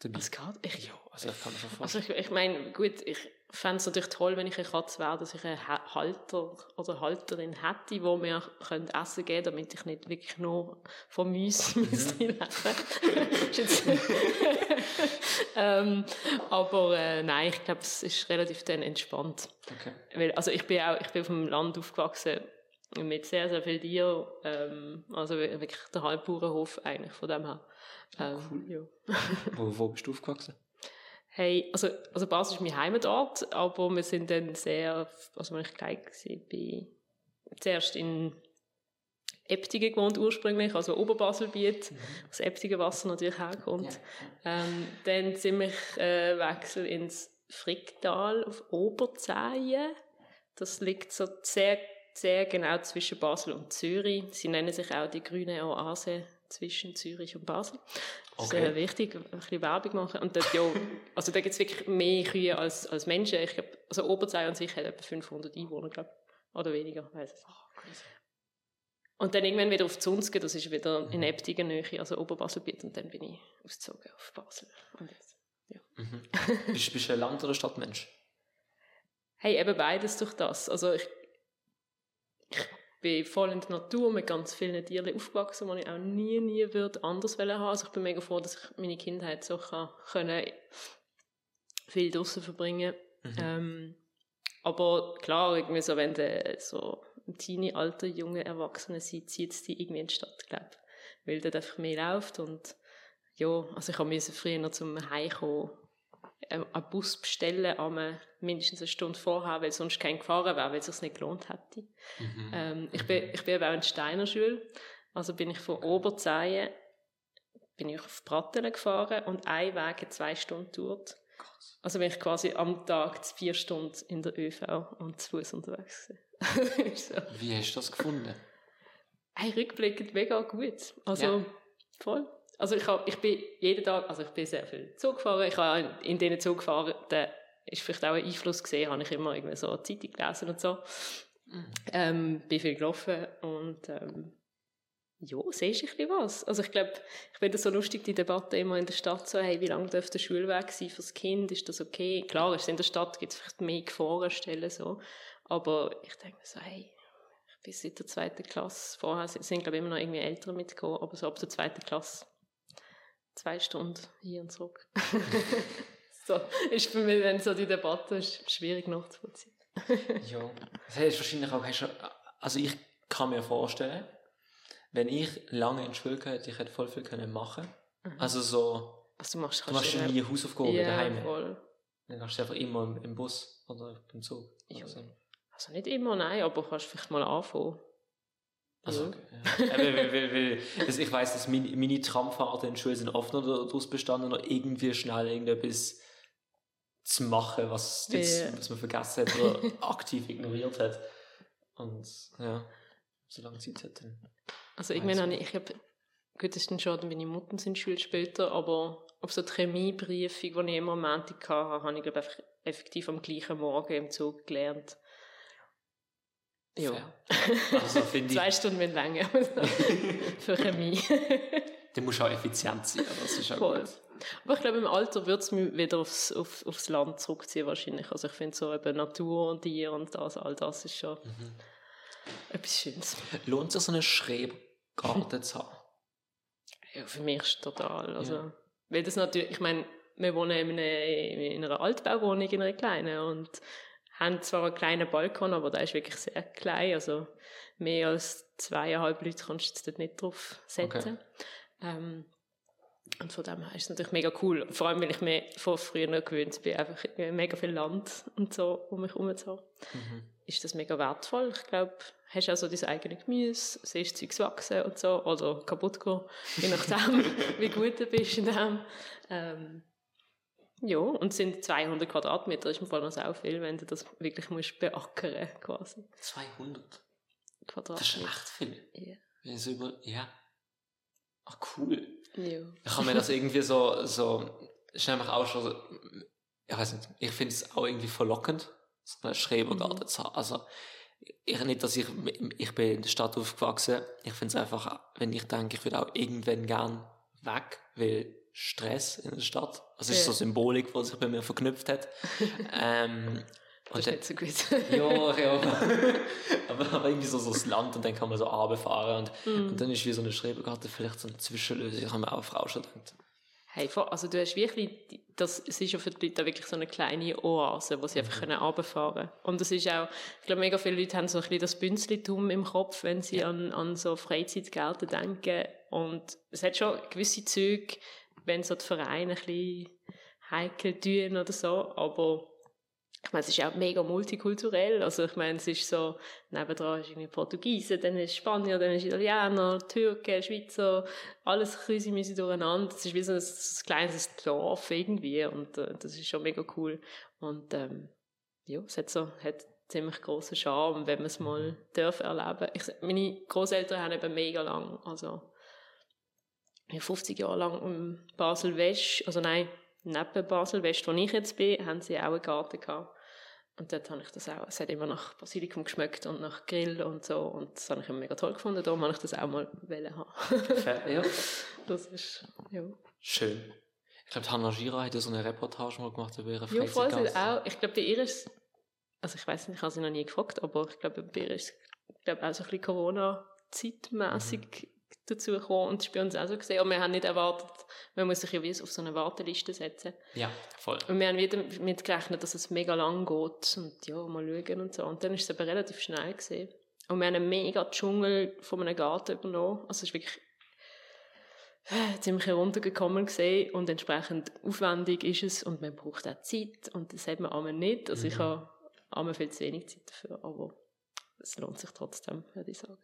dabei?
Was geht? Ich,
Ja, also ich kann mir schon
Also ich, ich meine, gut, ich fände es natürlich toll, wenn ich eine Katze wäre, dass ich einen Ha- Halter oder Halterin hätte, wo mir Essen geben damit ich nicht wirklich nur von Mäusen müsste leben Ist ähm, Aber äh, nein, ich glaube, es ist relativ dann entspannt.
Okay.
Weil, also ich bin auch ich bin auf dem Land aufgewachsen mit sehr, sehr viel Tier. Ähm, also wirklich der Halbbauernhof eigentlich von dem her. Ähm, ja.
Wo, wo bist du aufgewachsen?
Hey, also, also Basel ist mein Heimatort, aber wir sind dann sehr, also wenn ich klein war, bin zuerst in Eptingen gewohnt ursprünglich, also Oberbaselbiet, das Eptigenwasser natürlich herkommt. Ähm, dann ziemlich äh, Wechsel ins Fricktal auf Oberzähien. Das liegt so sehr, sehr genau zwischen Basel und Zürich. Sie nennen sich auch die grüne Oase zwischen Zürich und Basel. Das ist
Okay.
äh, wichtig, ein bisschen Werbung machen. Und dort, ja, also da gibt es wirklich mehr Kühe als, als Menschen. Ich glaube, also Oberzei an sich hat etwa 500 Einwohner, glaube Oder weniger, weiß es nicht. Und dann irgendwann wieder auf Zunzke, das ist wieder in Eptingen Nähe, also Oberbaselbiet. Und dann bin ich ausgezogen auf Basel. Und jetzt, ja.
Mhm. bist, bist du ein Land- oder Stadtmensch?
Hey, eben beides durch das. Also ich bin voll in der Natur mit ganz vielen Tieren aufgewachsen, die ich auch nie, nie würde anders wollen haben. Also ich bin mega froh, dass ich meine Kindheit so kann, können viel draußen verbringen.
Mhm.
Ähm, aber klar, irgendwie so, wenn du so im Teenie-Alter junge Erwachsene sind, zieht es die irgendwie in die Stadt, glaube ich. Weil dort einfach mehr läuft und ja, also ich musste früher noch zum Heimkommen ähm, einen Bus bestellen, am mindestens eine Stunde vorher, weil sonst kein gefahren wäre, weil es sich nicht gelohnt hätte.
Mhm.
Ähm, ich, bin, ich bin eben auch in Steiner Schule, also bin ich von Oberzeien bin ich auf Brattelen gefahren und ein Weg hat zwei Stunden gedauert. Also bin ich quasi am Tag vier Stunden in der ÖV und zu Fuß unterwegs so.
Wie hast du das gefunden?
Hey, rückblickend mega gut. Also,
Ja.
voll. Also ich, hab, ich bin jeden Tag, also ich bin sehr viel Zug gefahren. Ich habe in, in diesen Zug gefahren, da ist vielleicht auch ein Einfluss gesehen, habe ich immer irgendwie so Zeitung gelesen und so. Ähm, bin viel gelaufen und ähm, ja, siehst du ein bisschen was. Also ich glaube, ich finde das so lustig, die Debatte immer in der Stadt so, hey, wie lange dürfte der Schulweg sein fürs Kind, ist das okay? Klar, ist in der Stadt gibt es vielleicht mehr Gefahrenstellen so, aber ich denke mir so, hey, ich bin seit der zweiten Klasse, vorher sind, sind glaube ich immer noch irgendwie Eltern mitgekommen, aber so ab der zweiten Klasse zwei Stunden hier und zurück. so, ist für mich dann so die Debatte ist schwierig nachzuvollziehen.
Ja. Das heißt wahrscheinlich auch, also ich kann mir vorstellen, wenn ich lange in Schule gehe, ich hätte voll viel können machen. Also so,
Was du machst,
du machst ja nie Hausaufgaben
ja,
daheim.
voll.
Dann kannst du einfach immer im, im Bus oder im Zug.
Ja.
Oder so.
Also nicht immer, nein, aber kannst vielleicht mal anfangen.
Also, okay, ja. weil, weil, weil, weil, also ich weiss, dass meine, meine Tramfahrten in Schule sind oft noch daraus bestanden, noch irgendwie schnell irgendetwas zu machen, was, jetzt,
Ja.
was man vergessen hat oder aktiv ignoriert hat. Und ja, so lange Zeit hat dann.
Also irgendwann habe ich, ich hab, gut, das ist dann schon dann meine Mutter in Schule später, aber auf so die Chemieprüfung, die ich immer am Montag hatte, habe ich glaube einfach effektiv am gleichen Morgen im Zug gelernt. Ja.
Fair. Also finde
Zwei
ich,
Stunden länger für Chemie.
Der muss auch effizient sein, aber das ist auch
Voll.
gut.
Aber ich glaube, im Alter wird es mich wieder aufs, auf, aufs Land zurückziehen wahrscheinlich. Also ich finde so eben Natur und Tier und das, all das ist schon
Mhm.
etwas Schönes.
Lohnt sich so einen Schrebergarten zu haben?
Ja, für mich ist es total. Also,
Ja.
Weil das natürlich, ich meine, wir wohnen in einer, in einer Altbauwohnung, in einer kleinen und haben zwar einen kleinen Balkon, aber der ist wirklich sehr klein. Also mehr als zweieinhalb Leute kannst du dort nicht drauf setzen. Ähm, Und von dem her ist es natürlich mega cool. Vor allem, weil ich mir von früher noch gewöhnt bin, einfach mega viel Land und so um mich herum zu haben. Mhm. Ist das mega wertvoll. Ich glaube, hast auch so dein eigenes Gemüse, siehst Zeugs wachsen und so, oder kaputt gehen, je nachdem, wie gut du bist in dem. Ähm, ja, und sind 200 Quadratmeter, ist im Fall noch sehr viel, wenn du das wirklich musst beackern quasi.
200?
Quadratmeter.
Das ist echt viel.
Ja.
Über, ja. Ach, cool.
Ja.
Ich habe mir das irgendwie so, so, ist nämlich auch schon so, ich weiß nicht, ich finde es auch irgendwie verlockend, so einen Schrebergarten mhm. zu haben. Also, ich nicht, dass ich, ich bin in der Stadt aufgewachsen. Ich finde es einfach, wenn ich denke, ich würde auch irgendwann gern weg, weil Stress in der Stadt. Also, es ist so Symbolik, die sich bei mir verknüpft hat. ähm,
das ist nicht so gut.
ja, ja. aber, aber irgendwie so, so das Land und dann kann man so runterfahren und, mm. und dann ist wie so eine Schrebergarten vielleicht so eine Zwischenlösung. Ich habe mir auch schon gedacht.
Hey, also du hast wirklich, das es ist ja für die Leute wirklich so eine kleine Oase, wo sie einfach mhm. runterfahren können. Und das ist auch, ich glaube, mega viele Leute haben so ein bisschen das Bünzlitum im Kopf, wenn sie ja. an, an so Freizeitgelder denken. Und es hat schon gewisse Züge, wenn so die Vereine ein bisschen heikel tun oder so, aber ich meine, es ist auch mega multikulturell. Also, ich meine, es ist so, nebendran ist irgendwie Portugiesen, dann ist Spanier, dann ist Italiener, Türken, Schweizer, alles krüsi durcheinander. Es ist wie so ein, ein kleines Dorf irgendwie und äh, das ist schon mega cool. Und, ähm, ja, es hat so, hat ziemlich grossen Charme, wenn man es mal darf erleben. Ich, meine Großeltern haben eben mega lang, also, 50 Jahre lang in Basel-West, also nein, neben Basel-West, wo ich jetzt bin, haben sie auch einen Garten gehabt. Und dort habe ich das auch, es hat immer nach Basilikum geschmeckt und nach Grill und so. Und das habe ich immer mega toll gefunden. Darum habe ich das auch mal wollen haben.
ja.
Das ist, ja.
Schön. Ich glaube, Hannah Gira hat ja so eine Reportage mal gemacht über ihre
Ja, voll sie auch. Ich glaube, bei ihr ist, also ich weiß nicht, ich habe sie noch nie gefragt, aber ich glaube, bei ihr ist, ich glaube, auch so ein bisschen Corona-zeitmässig mhm dazu gekommen und das ist bei uns auch so gesehen. Und wir haben nicht erwartet, man muss sich ja wie auf so eine Warteliste setzen.
Ja, voll.
Und wir haben wieder damit gerechnet, dass es mega lang geht und ja, mal schauen und so. Und dann ist es aber relativ schnell gesehen. Und wir haben einen mega Dschungel von einem Garten übernommen. Also es ist wirklich äh, ziemlich heruntergekommen gesehen und entsprechend aufwendig ist es und man braucht auch Zeit und das hat man einmal nicht. Also mhm. ich habe einmal viel zu wenig Zeit dafür, aber es lohnt sich trotzdem, würde ich sagen.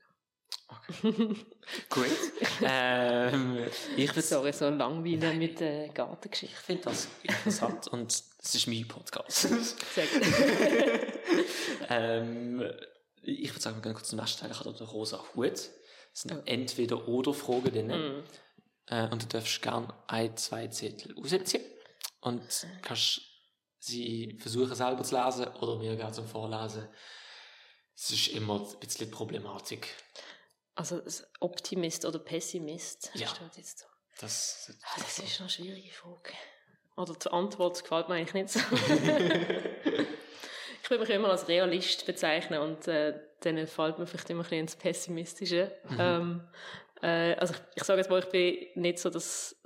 Okay. Gut. ähm, ich würde
Sorry, so langweilig mit der Gartengeschichte.
Ich finde das interessant und es ist mein Podcast.
Sehr gut.
ähm, ich würde sagen, wir gehen kurz zum nächsten Teil. Ich habe den rosa Hut. Das sind oh. entweder oder Fragen drin. Mm. Äh, und du darfst gerne ein, zwei Zettel aussetzen und kannst sie versuchen selber zu lesen oder mir gerne zum Vorlesen. Es ist immer ein bisschen Problematik.
Also Optimist oder Pessimist
ja.
steht jetzt so.
Das,
das, ah, das ist eine schwierige Frage. Oder die Antwort gefällt mir eigentlich nicht so. ich würde mich immer als Realist bezeichnen und äh, dann fällt mir vielleicht immer ein bisschen ins Pessimistische. Mhm. Ähm, äh, also ich, ich sage jetzt mal, ich bin nicht so das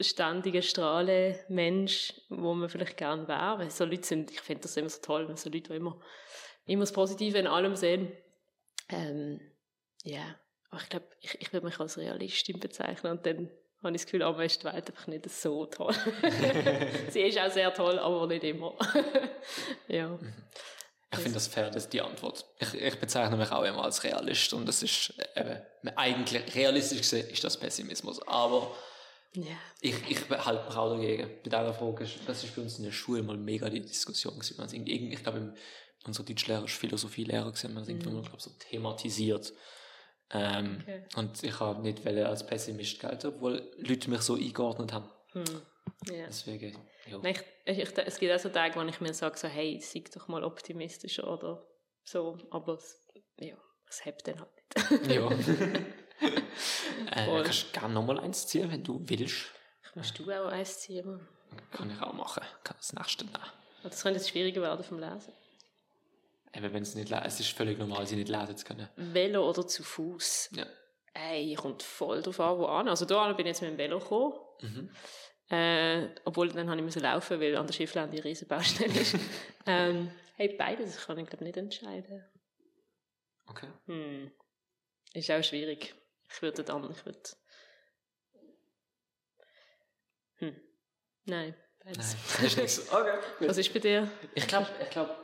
ständige Strahlen-Mensch, wo man vielleicht gerne wäre. So Leute sind, ich finde das immer so toll, wenn so Leute immer, immer das Positive in allem sehen. Ähm, ja, aber ich glaube, ich, ich würde mich als Realistin bezeichnen und dann habe ich das Gefühl, aber ist die Welt einfach nicht so toll. Sie ist auch sehr toll, aber nicht immer. ja.
Ich finde das fair, das ist die Antwort. Ich, ich, bezeichne mich auch immer als Realist und das ist eben, eigentlich realistisch gesehen ist das Pessimismus, aber
ja.
ich, ich halte mich auch dagegen. Bei dieser Frage, das ist bei uns in der Schule mal mega die Diskussion gewesen. Ich glaube, unser Deutschlehrer ist Philosophielehrer gewesen, man hat mhm. irgendwann mal, so thematisiert ähm, okay. Und ich habe nicht als Pessimist gelten, obwohl Leute mich so eingeordnet haben.
Hm. Yeah.
Deswegen, ja.
Nein, ich, ich, es gibt auch so Tage, wo ich mir sage, so, hey, sei doch mal optimistischer oder so, aber es, ja, es hebt dann halt
nicht. ja. äh, kannst du gerne nochmal eins ziehen, wenn du willst.
Kannst du auch eins ziehen?
Kann ich auch machen. Kann das nächste nehmen.
Das könnte jetzt schwieriger werden vom Lesen.
Eben, wenn es nicht es ist völlig normal, sie nicht lesen zu können.
Velo oder zu Fuß.
Ja.
Ey, kommt voll drauf an, wo an. Also da bin ich jetzt mit dem Velo gekommen.
Mhm.
Äh, obwohl dann habe ich müssen laufen, weil an der Schiffland die riesen Baustelle ist. ähm, hey, beides kann ich glaube nicht entscheiden.
Okay.
Hm. Ist auch schwierig. Ich würde dann, ich würde Nein, beides.
Nein, das ist nicht so. Okay.
Was ist bei dir?
Ich glaube, ich glaub,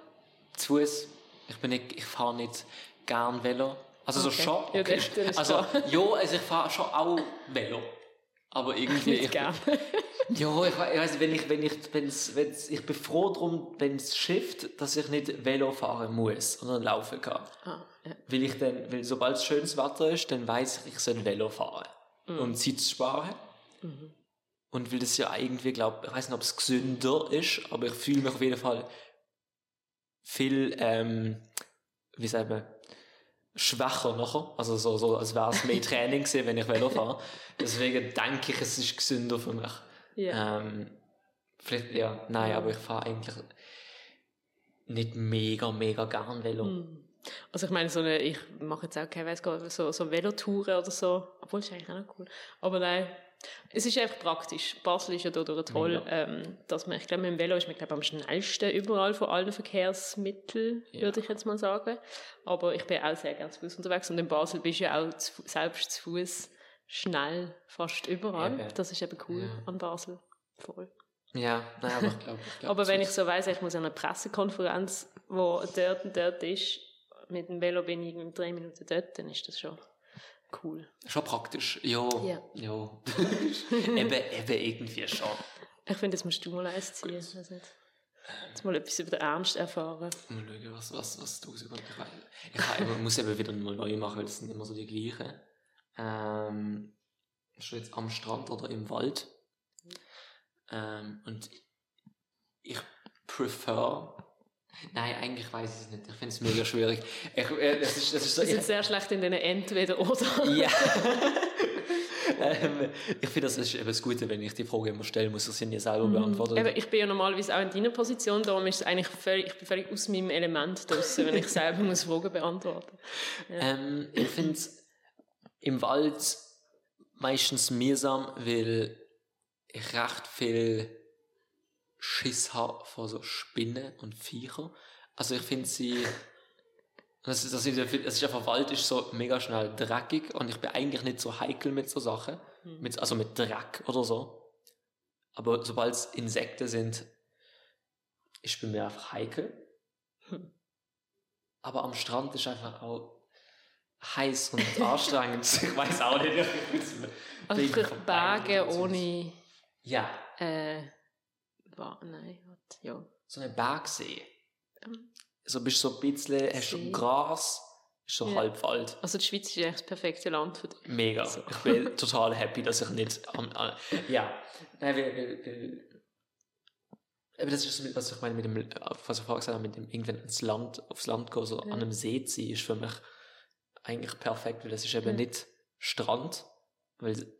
zu Fuß. Ich bin nicht, ich fahre nicht gern Velo. Also so
Okay.
schon.
Ja,
Okay.
das- das ist
also ja, also ich fahre schon auch Velo. Aber irgendwie
Nicht
ich,
gern.
Ja, ich, ich weiß, wenn ich, wenn ich, wenn's, wenn's, ich bin froh darum, wenn es schifft, dass ich nicht Velo fahren muss, sondern laufen kann.
Ah, ja.
Weil ich dann, weil sobald es schönes Wetter ist, dann weiß ich, ich soll Velo fahren. Um Zeit zu sparen. Und weil das ja irgendwie, glaube ich, weiß nicht, ob es gesünder ist, aber ich fühle mich auf jeden Fall viel, ähm, wie sagt man, schwächer nachher. Also so, so als wäre es mehr Training gewesen, wenn ich Velo fahre. Deswegen denke ich, es ist gesünder für mich.
Ja.
Ähm, vielleicht, ja, nein, aber ich fahre eigentlich nicht mega, mega gern Velo.
Hm. Also ich meine, so eine, ich mache jetzt auch keine, weiss gar nicht, so, so Velotouren oder so, obwohl ist eigentlich auch noch cool. Aber nein, es ist einfach praktisch. Basel ist ja dadurch toll,
Mega.
ähm, dass man, ich glaube, mit dem Velo ist man glaube am schnellsten überall von allen Verkehrsmitteln,
Ja.
würde ich jetzt mal sagen. Aber ich bin auch sehr gerne zu Fuß unterwegs und in Basel bist du ja auch zu, selbst zu Fuß schnell fast überall.
Eben.
Das ist eben cool
Ja.
an Basel. Voll.
Ja, nein, aber ich glaube, glaub,
Aber wenn ich so weiss, ich muss an eine Pressekonferenz, wo dort und dort ist, mit dem Velo bin ich in drei Minuten dort, dann ist das schon cool.
Schon praktisch, ja.
Ja.
ja. eben, eben irgendwie schon.
Ich finde, das musst du mal eins ziehen. Ich weiß nicht. Jetzt mal etwas über den Ernst erfahren.
Mal schauen, was, was, was du rauskommt. Ich, weiß- ich, habe eben- muss eben wieder mal neu machen, weil es sind immer so die gleichen. Ähm, ist jetzt am Strand oder im Wald. Ähm, und ich prefer. Nein, eigentlich weiß ich es nicht. Ich finde es mega schwierig. Ich, äh, das ist, das ist so,
Wir sind sehr schlecht in den Entweder-Oder.
Ja. ähm, ich finde, das ist eben das Gute, wenn ich die Frage immer stellen muss, dass ich nie selber beantworten.
Eben, ich bin ja normalerweise auch in deiner Position, darum ist es eigentlich völlig, ich bin völlig aus meinem Element draussen, wenn ich selber muss Fragen beantworten
Ähm, ich finde es im Wald meistens mühsam, weil ich recht viel Schiss habe vor so Spinnen und Viecher. Also ich finde sie... Das ist, das, ist, das ist einfach, Wald ist so mega schnell dreckig und ich bin eigentlich nicht so heikel mit so Sachen. Mit, also mit Dreck oder so. Aber sobald es Insekten sind, ich bin mir einfach heikel.
Hm.
Aber am Strand ist einfach auch heiß und anstrengend. ich weiß auch nicht.
Also
vorbei,
Berge ohne...
Ja,
Äh, wa- nein, warte, ja.
so ein Bergsee.
Ähm.
So bist du so ein bisschen, hast du Gras, ist so
Ja.
halb Wald.
Also die Schweiz ist eigentlich das perfekte Land für dich.
Mega.
So.
Ich bin total happy, dass ich nicht am. am ja. Nein, weil, weil, aber das ist, was ich meine, mit dem, was ich vorher gesagt habe, mit dem irgendwann ins Land, aufs Land gehen, so
Ja.
an einem See ziehen, ist für mich eigentlich perfekt, weil das ist eben
Ja.
nicht Strand, weil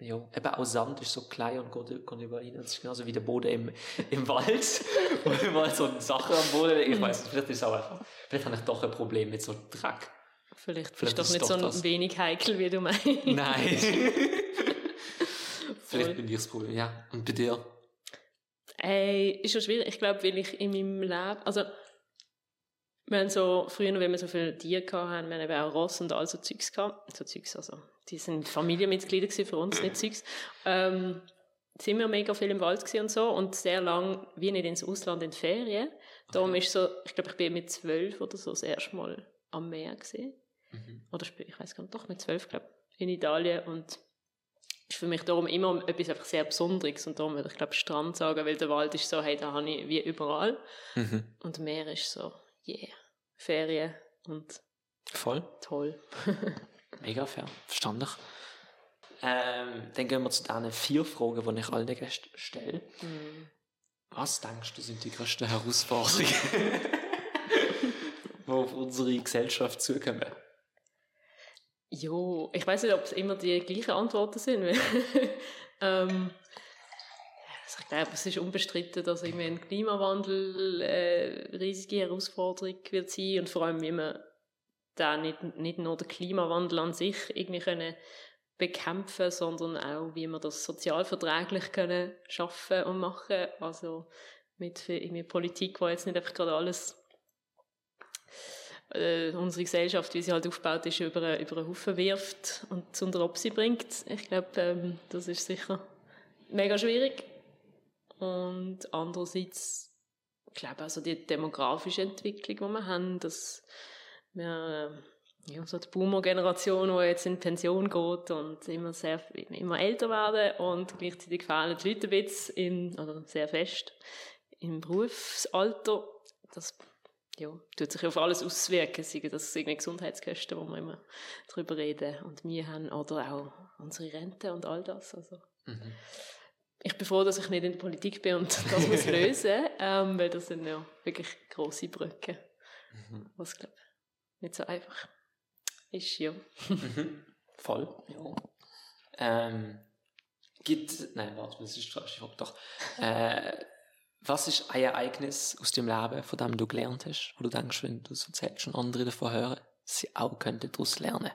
ja, eben auch Sand ist so klein und geht, geht über ihn. Das ist genauso wie der Boden im, im Wald, wo immer so Sachen am Boden, ich weiß nicht, vielleicht ist es auch einfach, vielleicht habe ich doch ein Problem mit so Dreck.
Vielleicht,
Vielleicht
bist
ist
du doch nicht
doch
so
das.
wenig heikel, wie du meinst.
Nein. Vielleicht bin ich das Problem, ja. Und bei dir?
Ey, ist schon schwierig. Ich glaube, weil ich in meinem Leben, also, wir haben so, früher, wenn wir so viele Tiere hatten, wir haben eben auch Ross und all so Zeugs gehabt. So Zeugs, also, die sind Familienmitglieder gewesen für uns, nicht Zeugs. Ähm, sind wir mega viel im Wald gewesen und so und sehr lang wie nicht ins Ausland in die Ferien. Darum ist so, ich glaube, ich bin mit zwölf oder so das erste Mal am Meer gesehen.
Mhm.
Oder ich weiß gar nicht, doch mit zwölf, glaube ich, in Italien und ist für mich darum immer etwas einfach sehr Besonderes und darum würde ich glaube Strand sagen, weil der Wald ist so, hey, da habe ich wie überall
Mhm.
und Meer ist so, yeah, Ferien und
Voll.
toll.
Mega fair. Verstanden. Ähm, dann gehen wir zu diesen vier Fragen, die ich allen Gästen stelle.
Hm.
Was denkst du sind die größten Herausforderungen, die auf unsere Gesellschaft zukommen?
Jo, ich weiß nicht, ob es immer die gleichen Antworten sind. ähm, also ich glaube, es ist unbestritten, dass irgendwie ein Klimawandel äh, eine riesige Herausforderung wird sein und vor allem, wie man da nicht, nicht nur den Klimawandel an sich irgendwie können bekämpfen, sondern auch, wie wir das sozialverträglich können schaffen und machen. Also mit irgendwie Politik, wo jetzt nicht einfach gerade alles äh, unsere Gesellschaft, wie sie halt aufgebaut ist, über, über einen Haufen wirft und zu unter Opsi bringt. Ich glaube, ähm, das ist sicher mega schwierig. Und andererseits, ich glaube, also die demografische Entwicklung, die wir haben, dass wir, äh, ja, so die Boomer-Generation, die jetzt in Pension geht und immer sehr, immer älter werden und gleichzeitig fehlen die Leute ein bisschen, in, oder sehr fest, im Berufsalter, das ja, tut sich auf alles auswirken, sei das irgendwie Gesundheitskosten, wo wir immer drüber reden und wir haben, oder auch unsere Rente und all das. Also, mhm. Ich bin froh, dass ich nicht in der Politik bin und das muss lösen, ähm, weil das sind ja wirklich grosse Brücken, mhm. was glaube nicht so einfach ist, ja.
Mhm. Voll, ja. Ähm, gibt, nein, warte, das ist falsch, ich hab doch, äh, was ist ein Ereignis aus dem Leben, von dem du gelernt hast, wo du denkst, wenn du es erzählst und andere davon hören, sie auch könnten daraus lernen?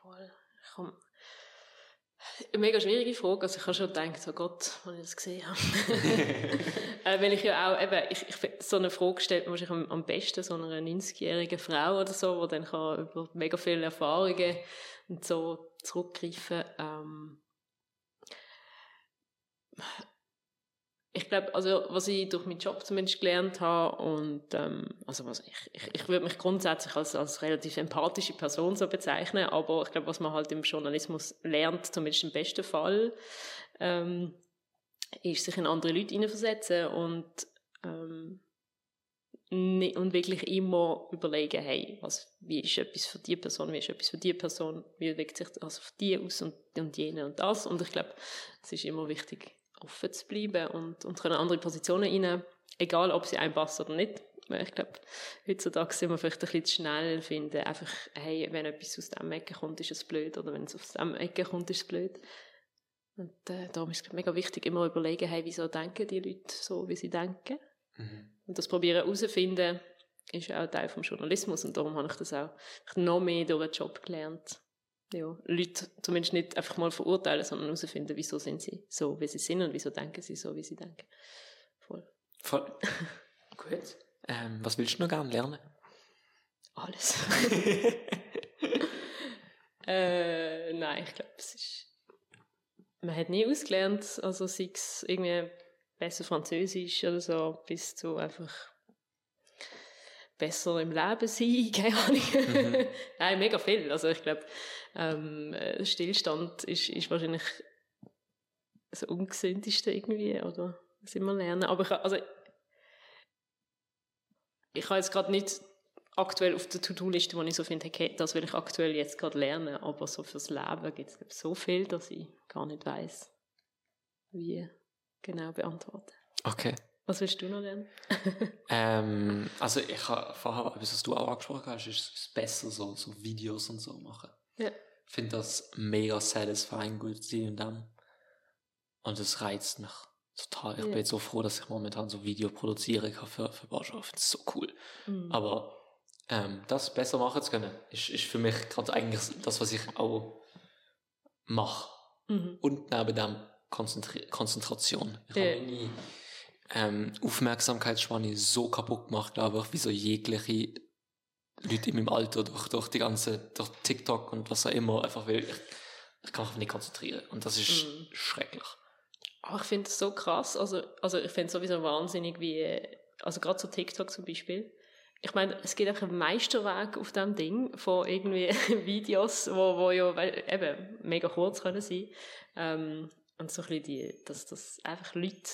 Voll. Ich komm. Eine mega schwierige Frage. Also ich habe schon gedacht, oh Gott, wenn ich das gesehen habe. äh, weil ich ja auch, eben, ich, ich, so eine Frage stellt man wahrscheinlich am, am besten so einer 90-jährigen Frau oder so, die dann kann über mega viele Erfahrungen und so zurückgreifen ähm, ich glaube, also was ich durch meinen Job zumindest gelernt habe und ähm, also was ich, ich, ich würde mich grundsätzlich als, als relativ empathische Person so bezeichnen, aber ich glaube, was man halt im Journalismus lernt, zumindest im besten Fall, ähm, ist sich in andere Leute hineinversetzen und ähm, und wirklich immer überlegen, hey, was, wie ist etwas für die Person, wie ist etwas für die Person, wie wirkt sich das auf die aus und, und jene und das. Und ich glaube, es ist immer wichtig, offen zu bleiben und, und können andere Positionen einnehmen, egal ob sie einem passen oder nicht. Ich glaube, heutzutage sind wir vielleicht ein bisschen zu schnell finden, einfach, hey, wenn etwas aus diesem Ecke kommt, ist es blöd, oder wenn es aus diesem Ecke kommt, ist es blöd. Und äh, darum ist es mega wichtig, immer überlegen, hey, wieso denken die Leute so, wie sie denken. Mhm. Und das probieren herauszufinden, ist auch Teil vom Journalismus und darum habe ich das auch noch mehr durch den Job gelernt ja, Leute zumindest nicht einfach mal verurteilen, sondern herausfinden, wieso sind sie so, wie sie sind und wieso denken sie so, wie sie denken. Voll.
Voll. Gut. Ähm, was willst du noch gerne lernen?
Alles. äh, nein, ich glaube, es ist. Man hat nie ausgelernt, also sei es irgendwie besser Französisch oder so, bis zu einfach besser im Leben sein, keine Ahnung. Mhm. Nein, mega viel. Also ich glaube, ähm, Stillstand ist, ist wahrscheinlich das ungesündeste irgendwie, oder was immer lernen. Aber ich, also, ich habe jetzt gerade nicht aktuell auf der To-Do-Liste, wo ich so finde, okay, das will ich aktuell jetzt gerade lernen, aber so fürs Leben gibt es so viel, dass ich gar nicht weiß, wie genau beantworten.
Okay.
Was willst du noch lernen?
ähm, also ich habe vorher, etwas, was du auch angesprochen hast, ist es besser so, so Videos und so machen.
Ja.
Ich finde das mega satisfying, gut zu sehen und dann. Und es reizt mich total. Ich ja. bin jetzt so froh, dass ich momentan so Video produzieren kann für, für Borschaft. Das ist so cool. Mhm. Aber ähm, das besser machen zu können, ist, ist für mich gerade eigentlich das, was ich auch mache. Mhm. Und neben dem Konzentri Konzentration. Ich ja. habe nie ähm, Aufmerksamkeitsspanne so kaputt gemacht, glaube ich, wie so jegliche Leute in meinem Alter durch, durch die ganze, durch TikTok und was auch immer, einfach weil ich, ich kann mich nicht konzentrieren. Und das ist mm. schrecklich.
Oh, ich finde es so krass. Also, also ich finde es sowieso wahnsinnig, wie, also gerade so TikTok zum Beispiel. Ich meine, es gibt auch einen Meisterweg auf dem Ding von irgendwie Videos, wo, wo ja eben mega kurz können sein. Ähm, und so ein bisschen die, dass das einfach Leute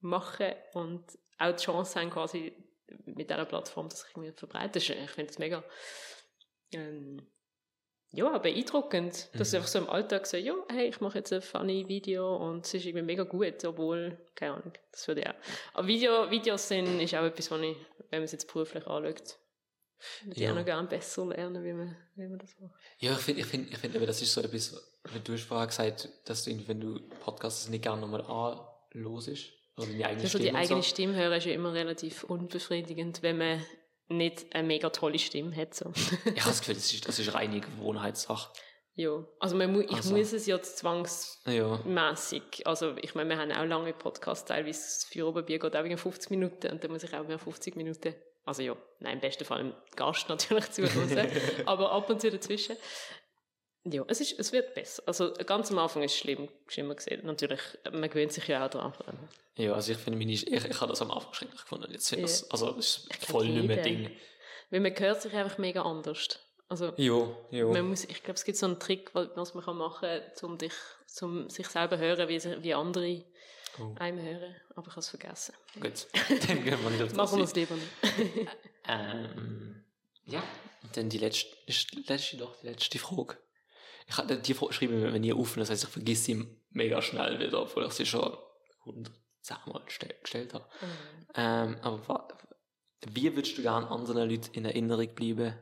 machen und auch die Chance haben, quasi mit dieser Plattform das irgendwie verbreiten. Ich finde es mega ähm, ja, beeindruckend, dass mhm. einfach so im Alltag so, ja, hey, ich mache jetzt ein funny Video und es ist irgendwie mega gut, obwohl, keine Ahnung, das würde ich auch. Aber Video, Videos sind, ist auch etwas, was ich, wenn man es jetzt beruflich anschaut, würde ja. ich auch noch gerne besser lernen, wie man, wie man das macht.
Ja, ich finde, ich finde, ich finde, das ist so etwas, wenn du hast vorher gesagt, dass du, wenn du Podcasts nicht gerne nochmal anlosest, oder die eigene
also Stimme. Die eigene so. Stimme hören ist ja immer relativ unbefriedigend, wenn man nicht eine mega tolle Stimme hat. So.
ich habe das Gefühl, das ist, das ist reine Gewohnheitssache.
Ja, also, man mu ich also. muss es ja zwangsmässig. Ja. Also ich meine, wir haben auch lange Podcasts, teilweise für Oberbier geht auch 50 Minuten und dann muss ich auch mehr 50 Minuten, also ja, nein, im besten Fall im Gast natürlich zuhören, aber ab und zu dazwischen. Ja, es, ist, es wird besser. Also ganz am Anfang ist es schlimm, schlimmer gesehen. Natürlich, man gewöhnt sich ja auch daran.
Ja, also ich finde, meine, ich, ich habe das am Anfang schrecklich gefunden. Jetzt
Ja.
das, also das ist voll nicht mehr. Ding.
Weil man hört sich einfach mega anders. Also
Ja, ja.
man muss, ich glaube, es gibt so einen Trick, wa- was man kann machen kann, um dich, um sich selber hören, wie, wie andere
Oh.
einem hören. Aber ich habe es vergessen.
Gut, dann gehen wir nicht auf das
Machen wir es lieber nicht.
Ähm, ja, und dann die letzte, ist die letzte doch die letzte Frage. Ich habe die Frage schreiben wir nie auf, das heißt, ich vergesse sie mega schnell wieder, obwohl ich sie schon 110 Mal gestell, gestellt habe. Ähm, aber wie würdest du gerne anderen Leuten in Erinnerung bleiben,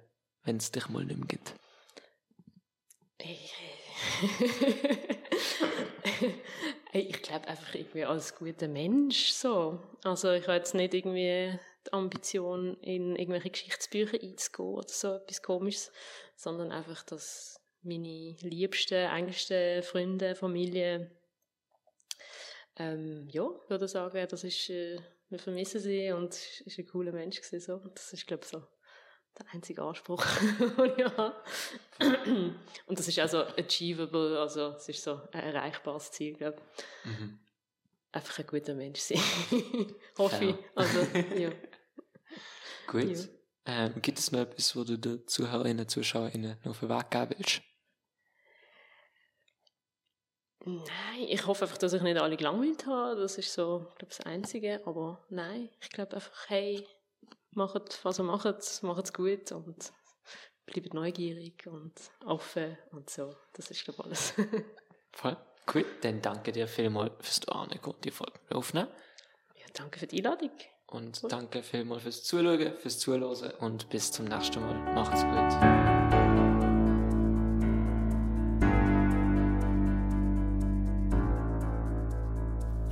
wenn es dich mal nicht mehr gibt?
Ich glaube einfach irgendwie als guter Mensch so. Also ich habe jetzt nicht irgendwie die Ambition, in irgendwelche Geschichtsbücher einzugehen oder so etwas Komisches, sondern einfach, dass meine liebsten, engsten Freunde, Familie, ähm, ja, würde sagen, das ist, äh, wir vermissen sie und ist ein cooler Mensch gewesen, so. Das ist, glaube ich, so der einzige Anspruch, den ich habe. Und das ist also achievable, also es ist so ein erreichbares Ziel, glaube ich.
Mhm.
Einfach ein guter Mensch sein. Hoffe
Ja.
ich. Also, ja.
Gut.
Ja.
Ähm, gibt es noch etwas, wo du den Zuhörerinnen, Zuschauerinnen noch den Weg geben willst?
Nein, ich hoffe einfach, dass ich nicht alle gelangweilt habe. Das ist so, glaube ich, das Einzige. Aber nein, ich glaube einfach, hey, macht, was ihr macht, macht es gut und bleibt neugierig und offen und so. Das ist, glaube ich, alles.
Voll. Gut, dann danke dir vielmals fürs Annehmen und die Folge aufnehmen.
ja, danke für die Einladung.
Und danke vielmals fürs Zuschauen, fürs Zuhören und bis zum nächsten Mal. Macht's gut.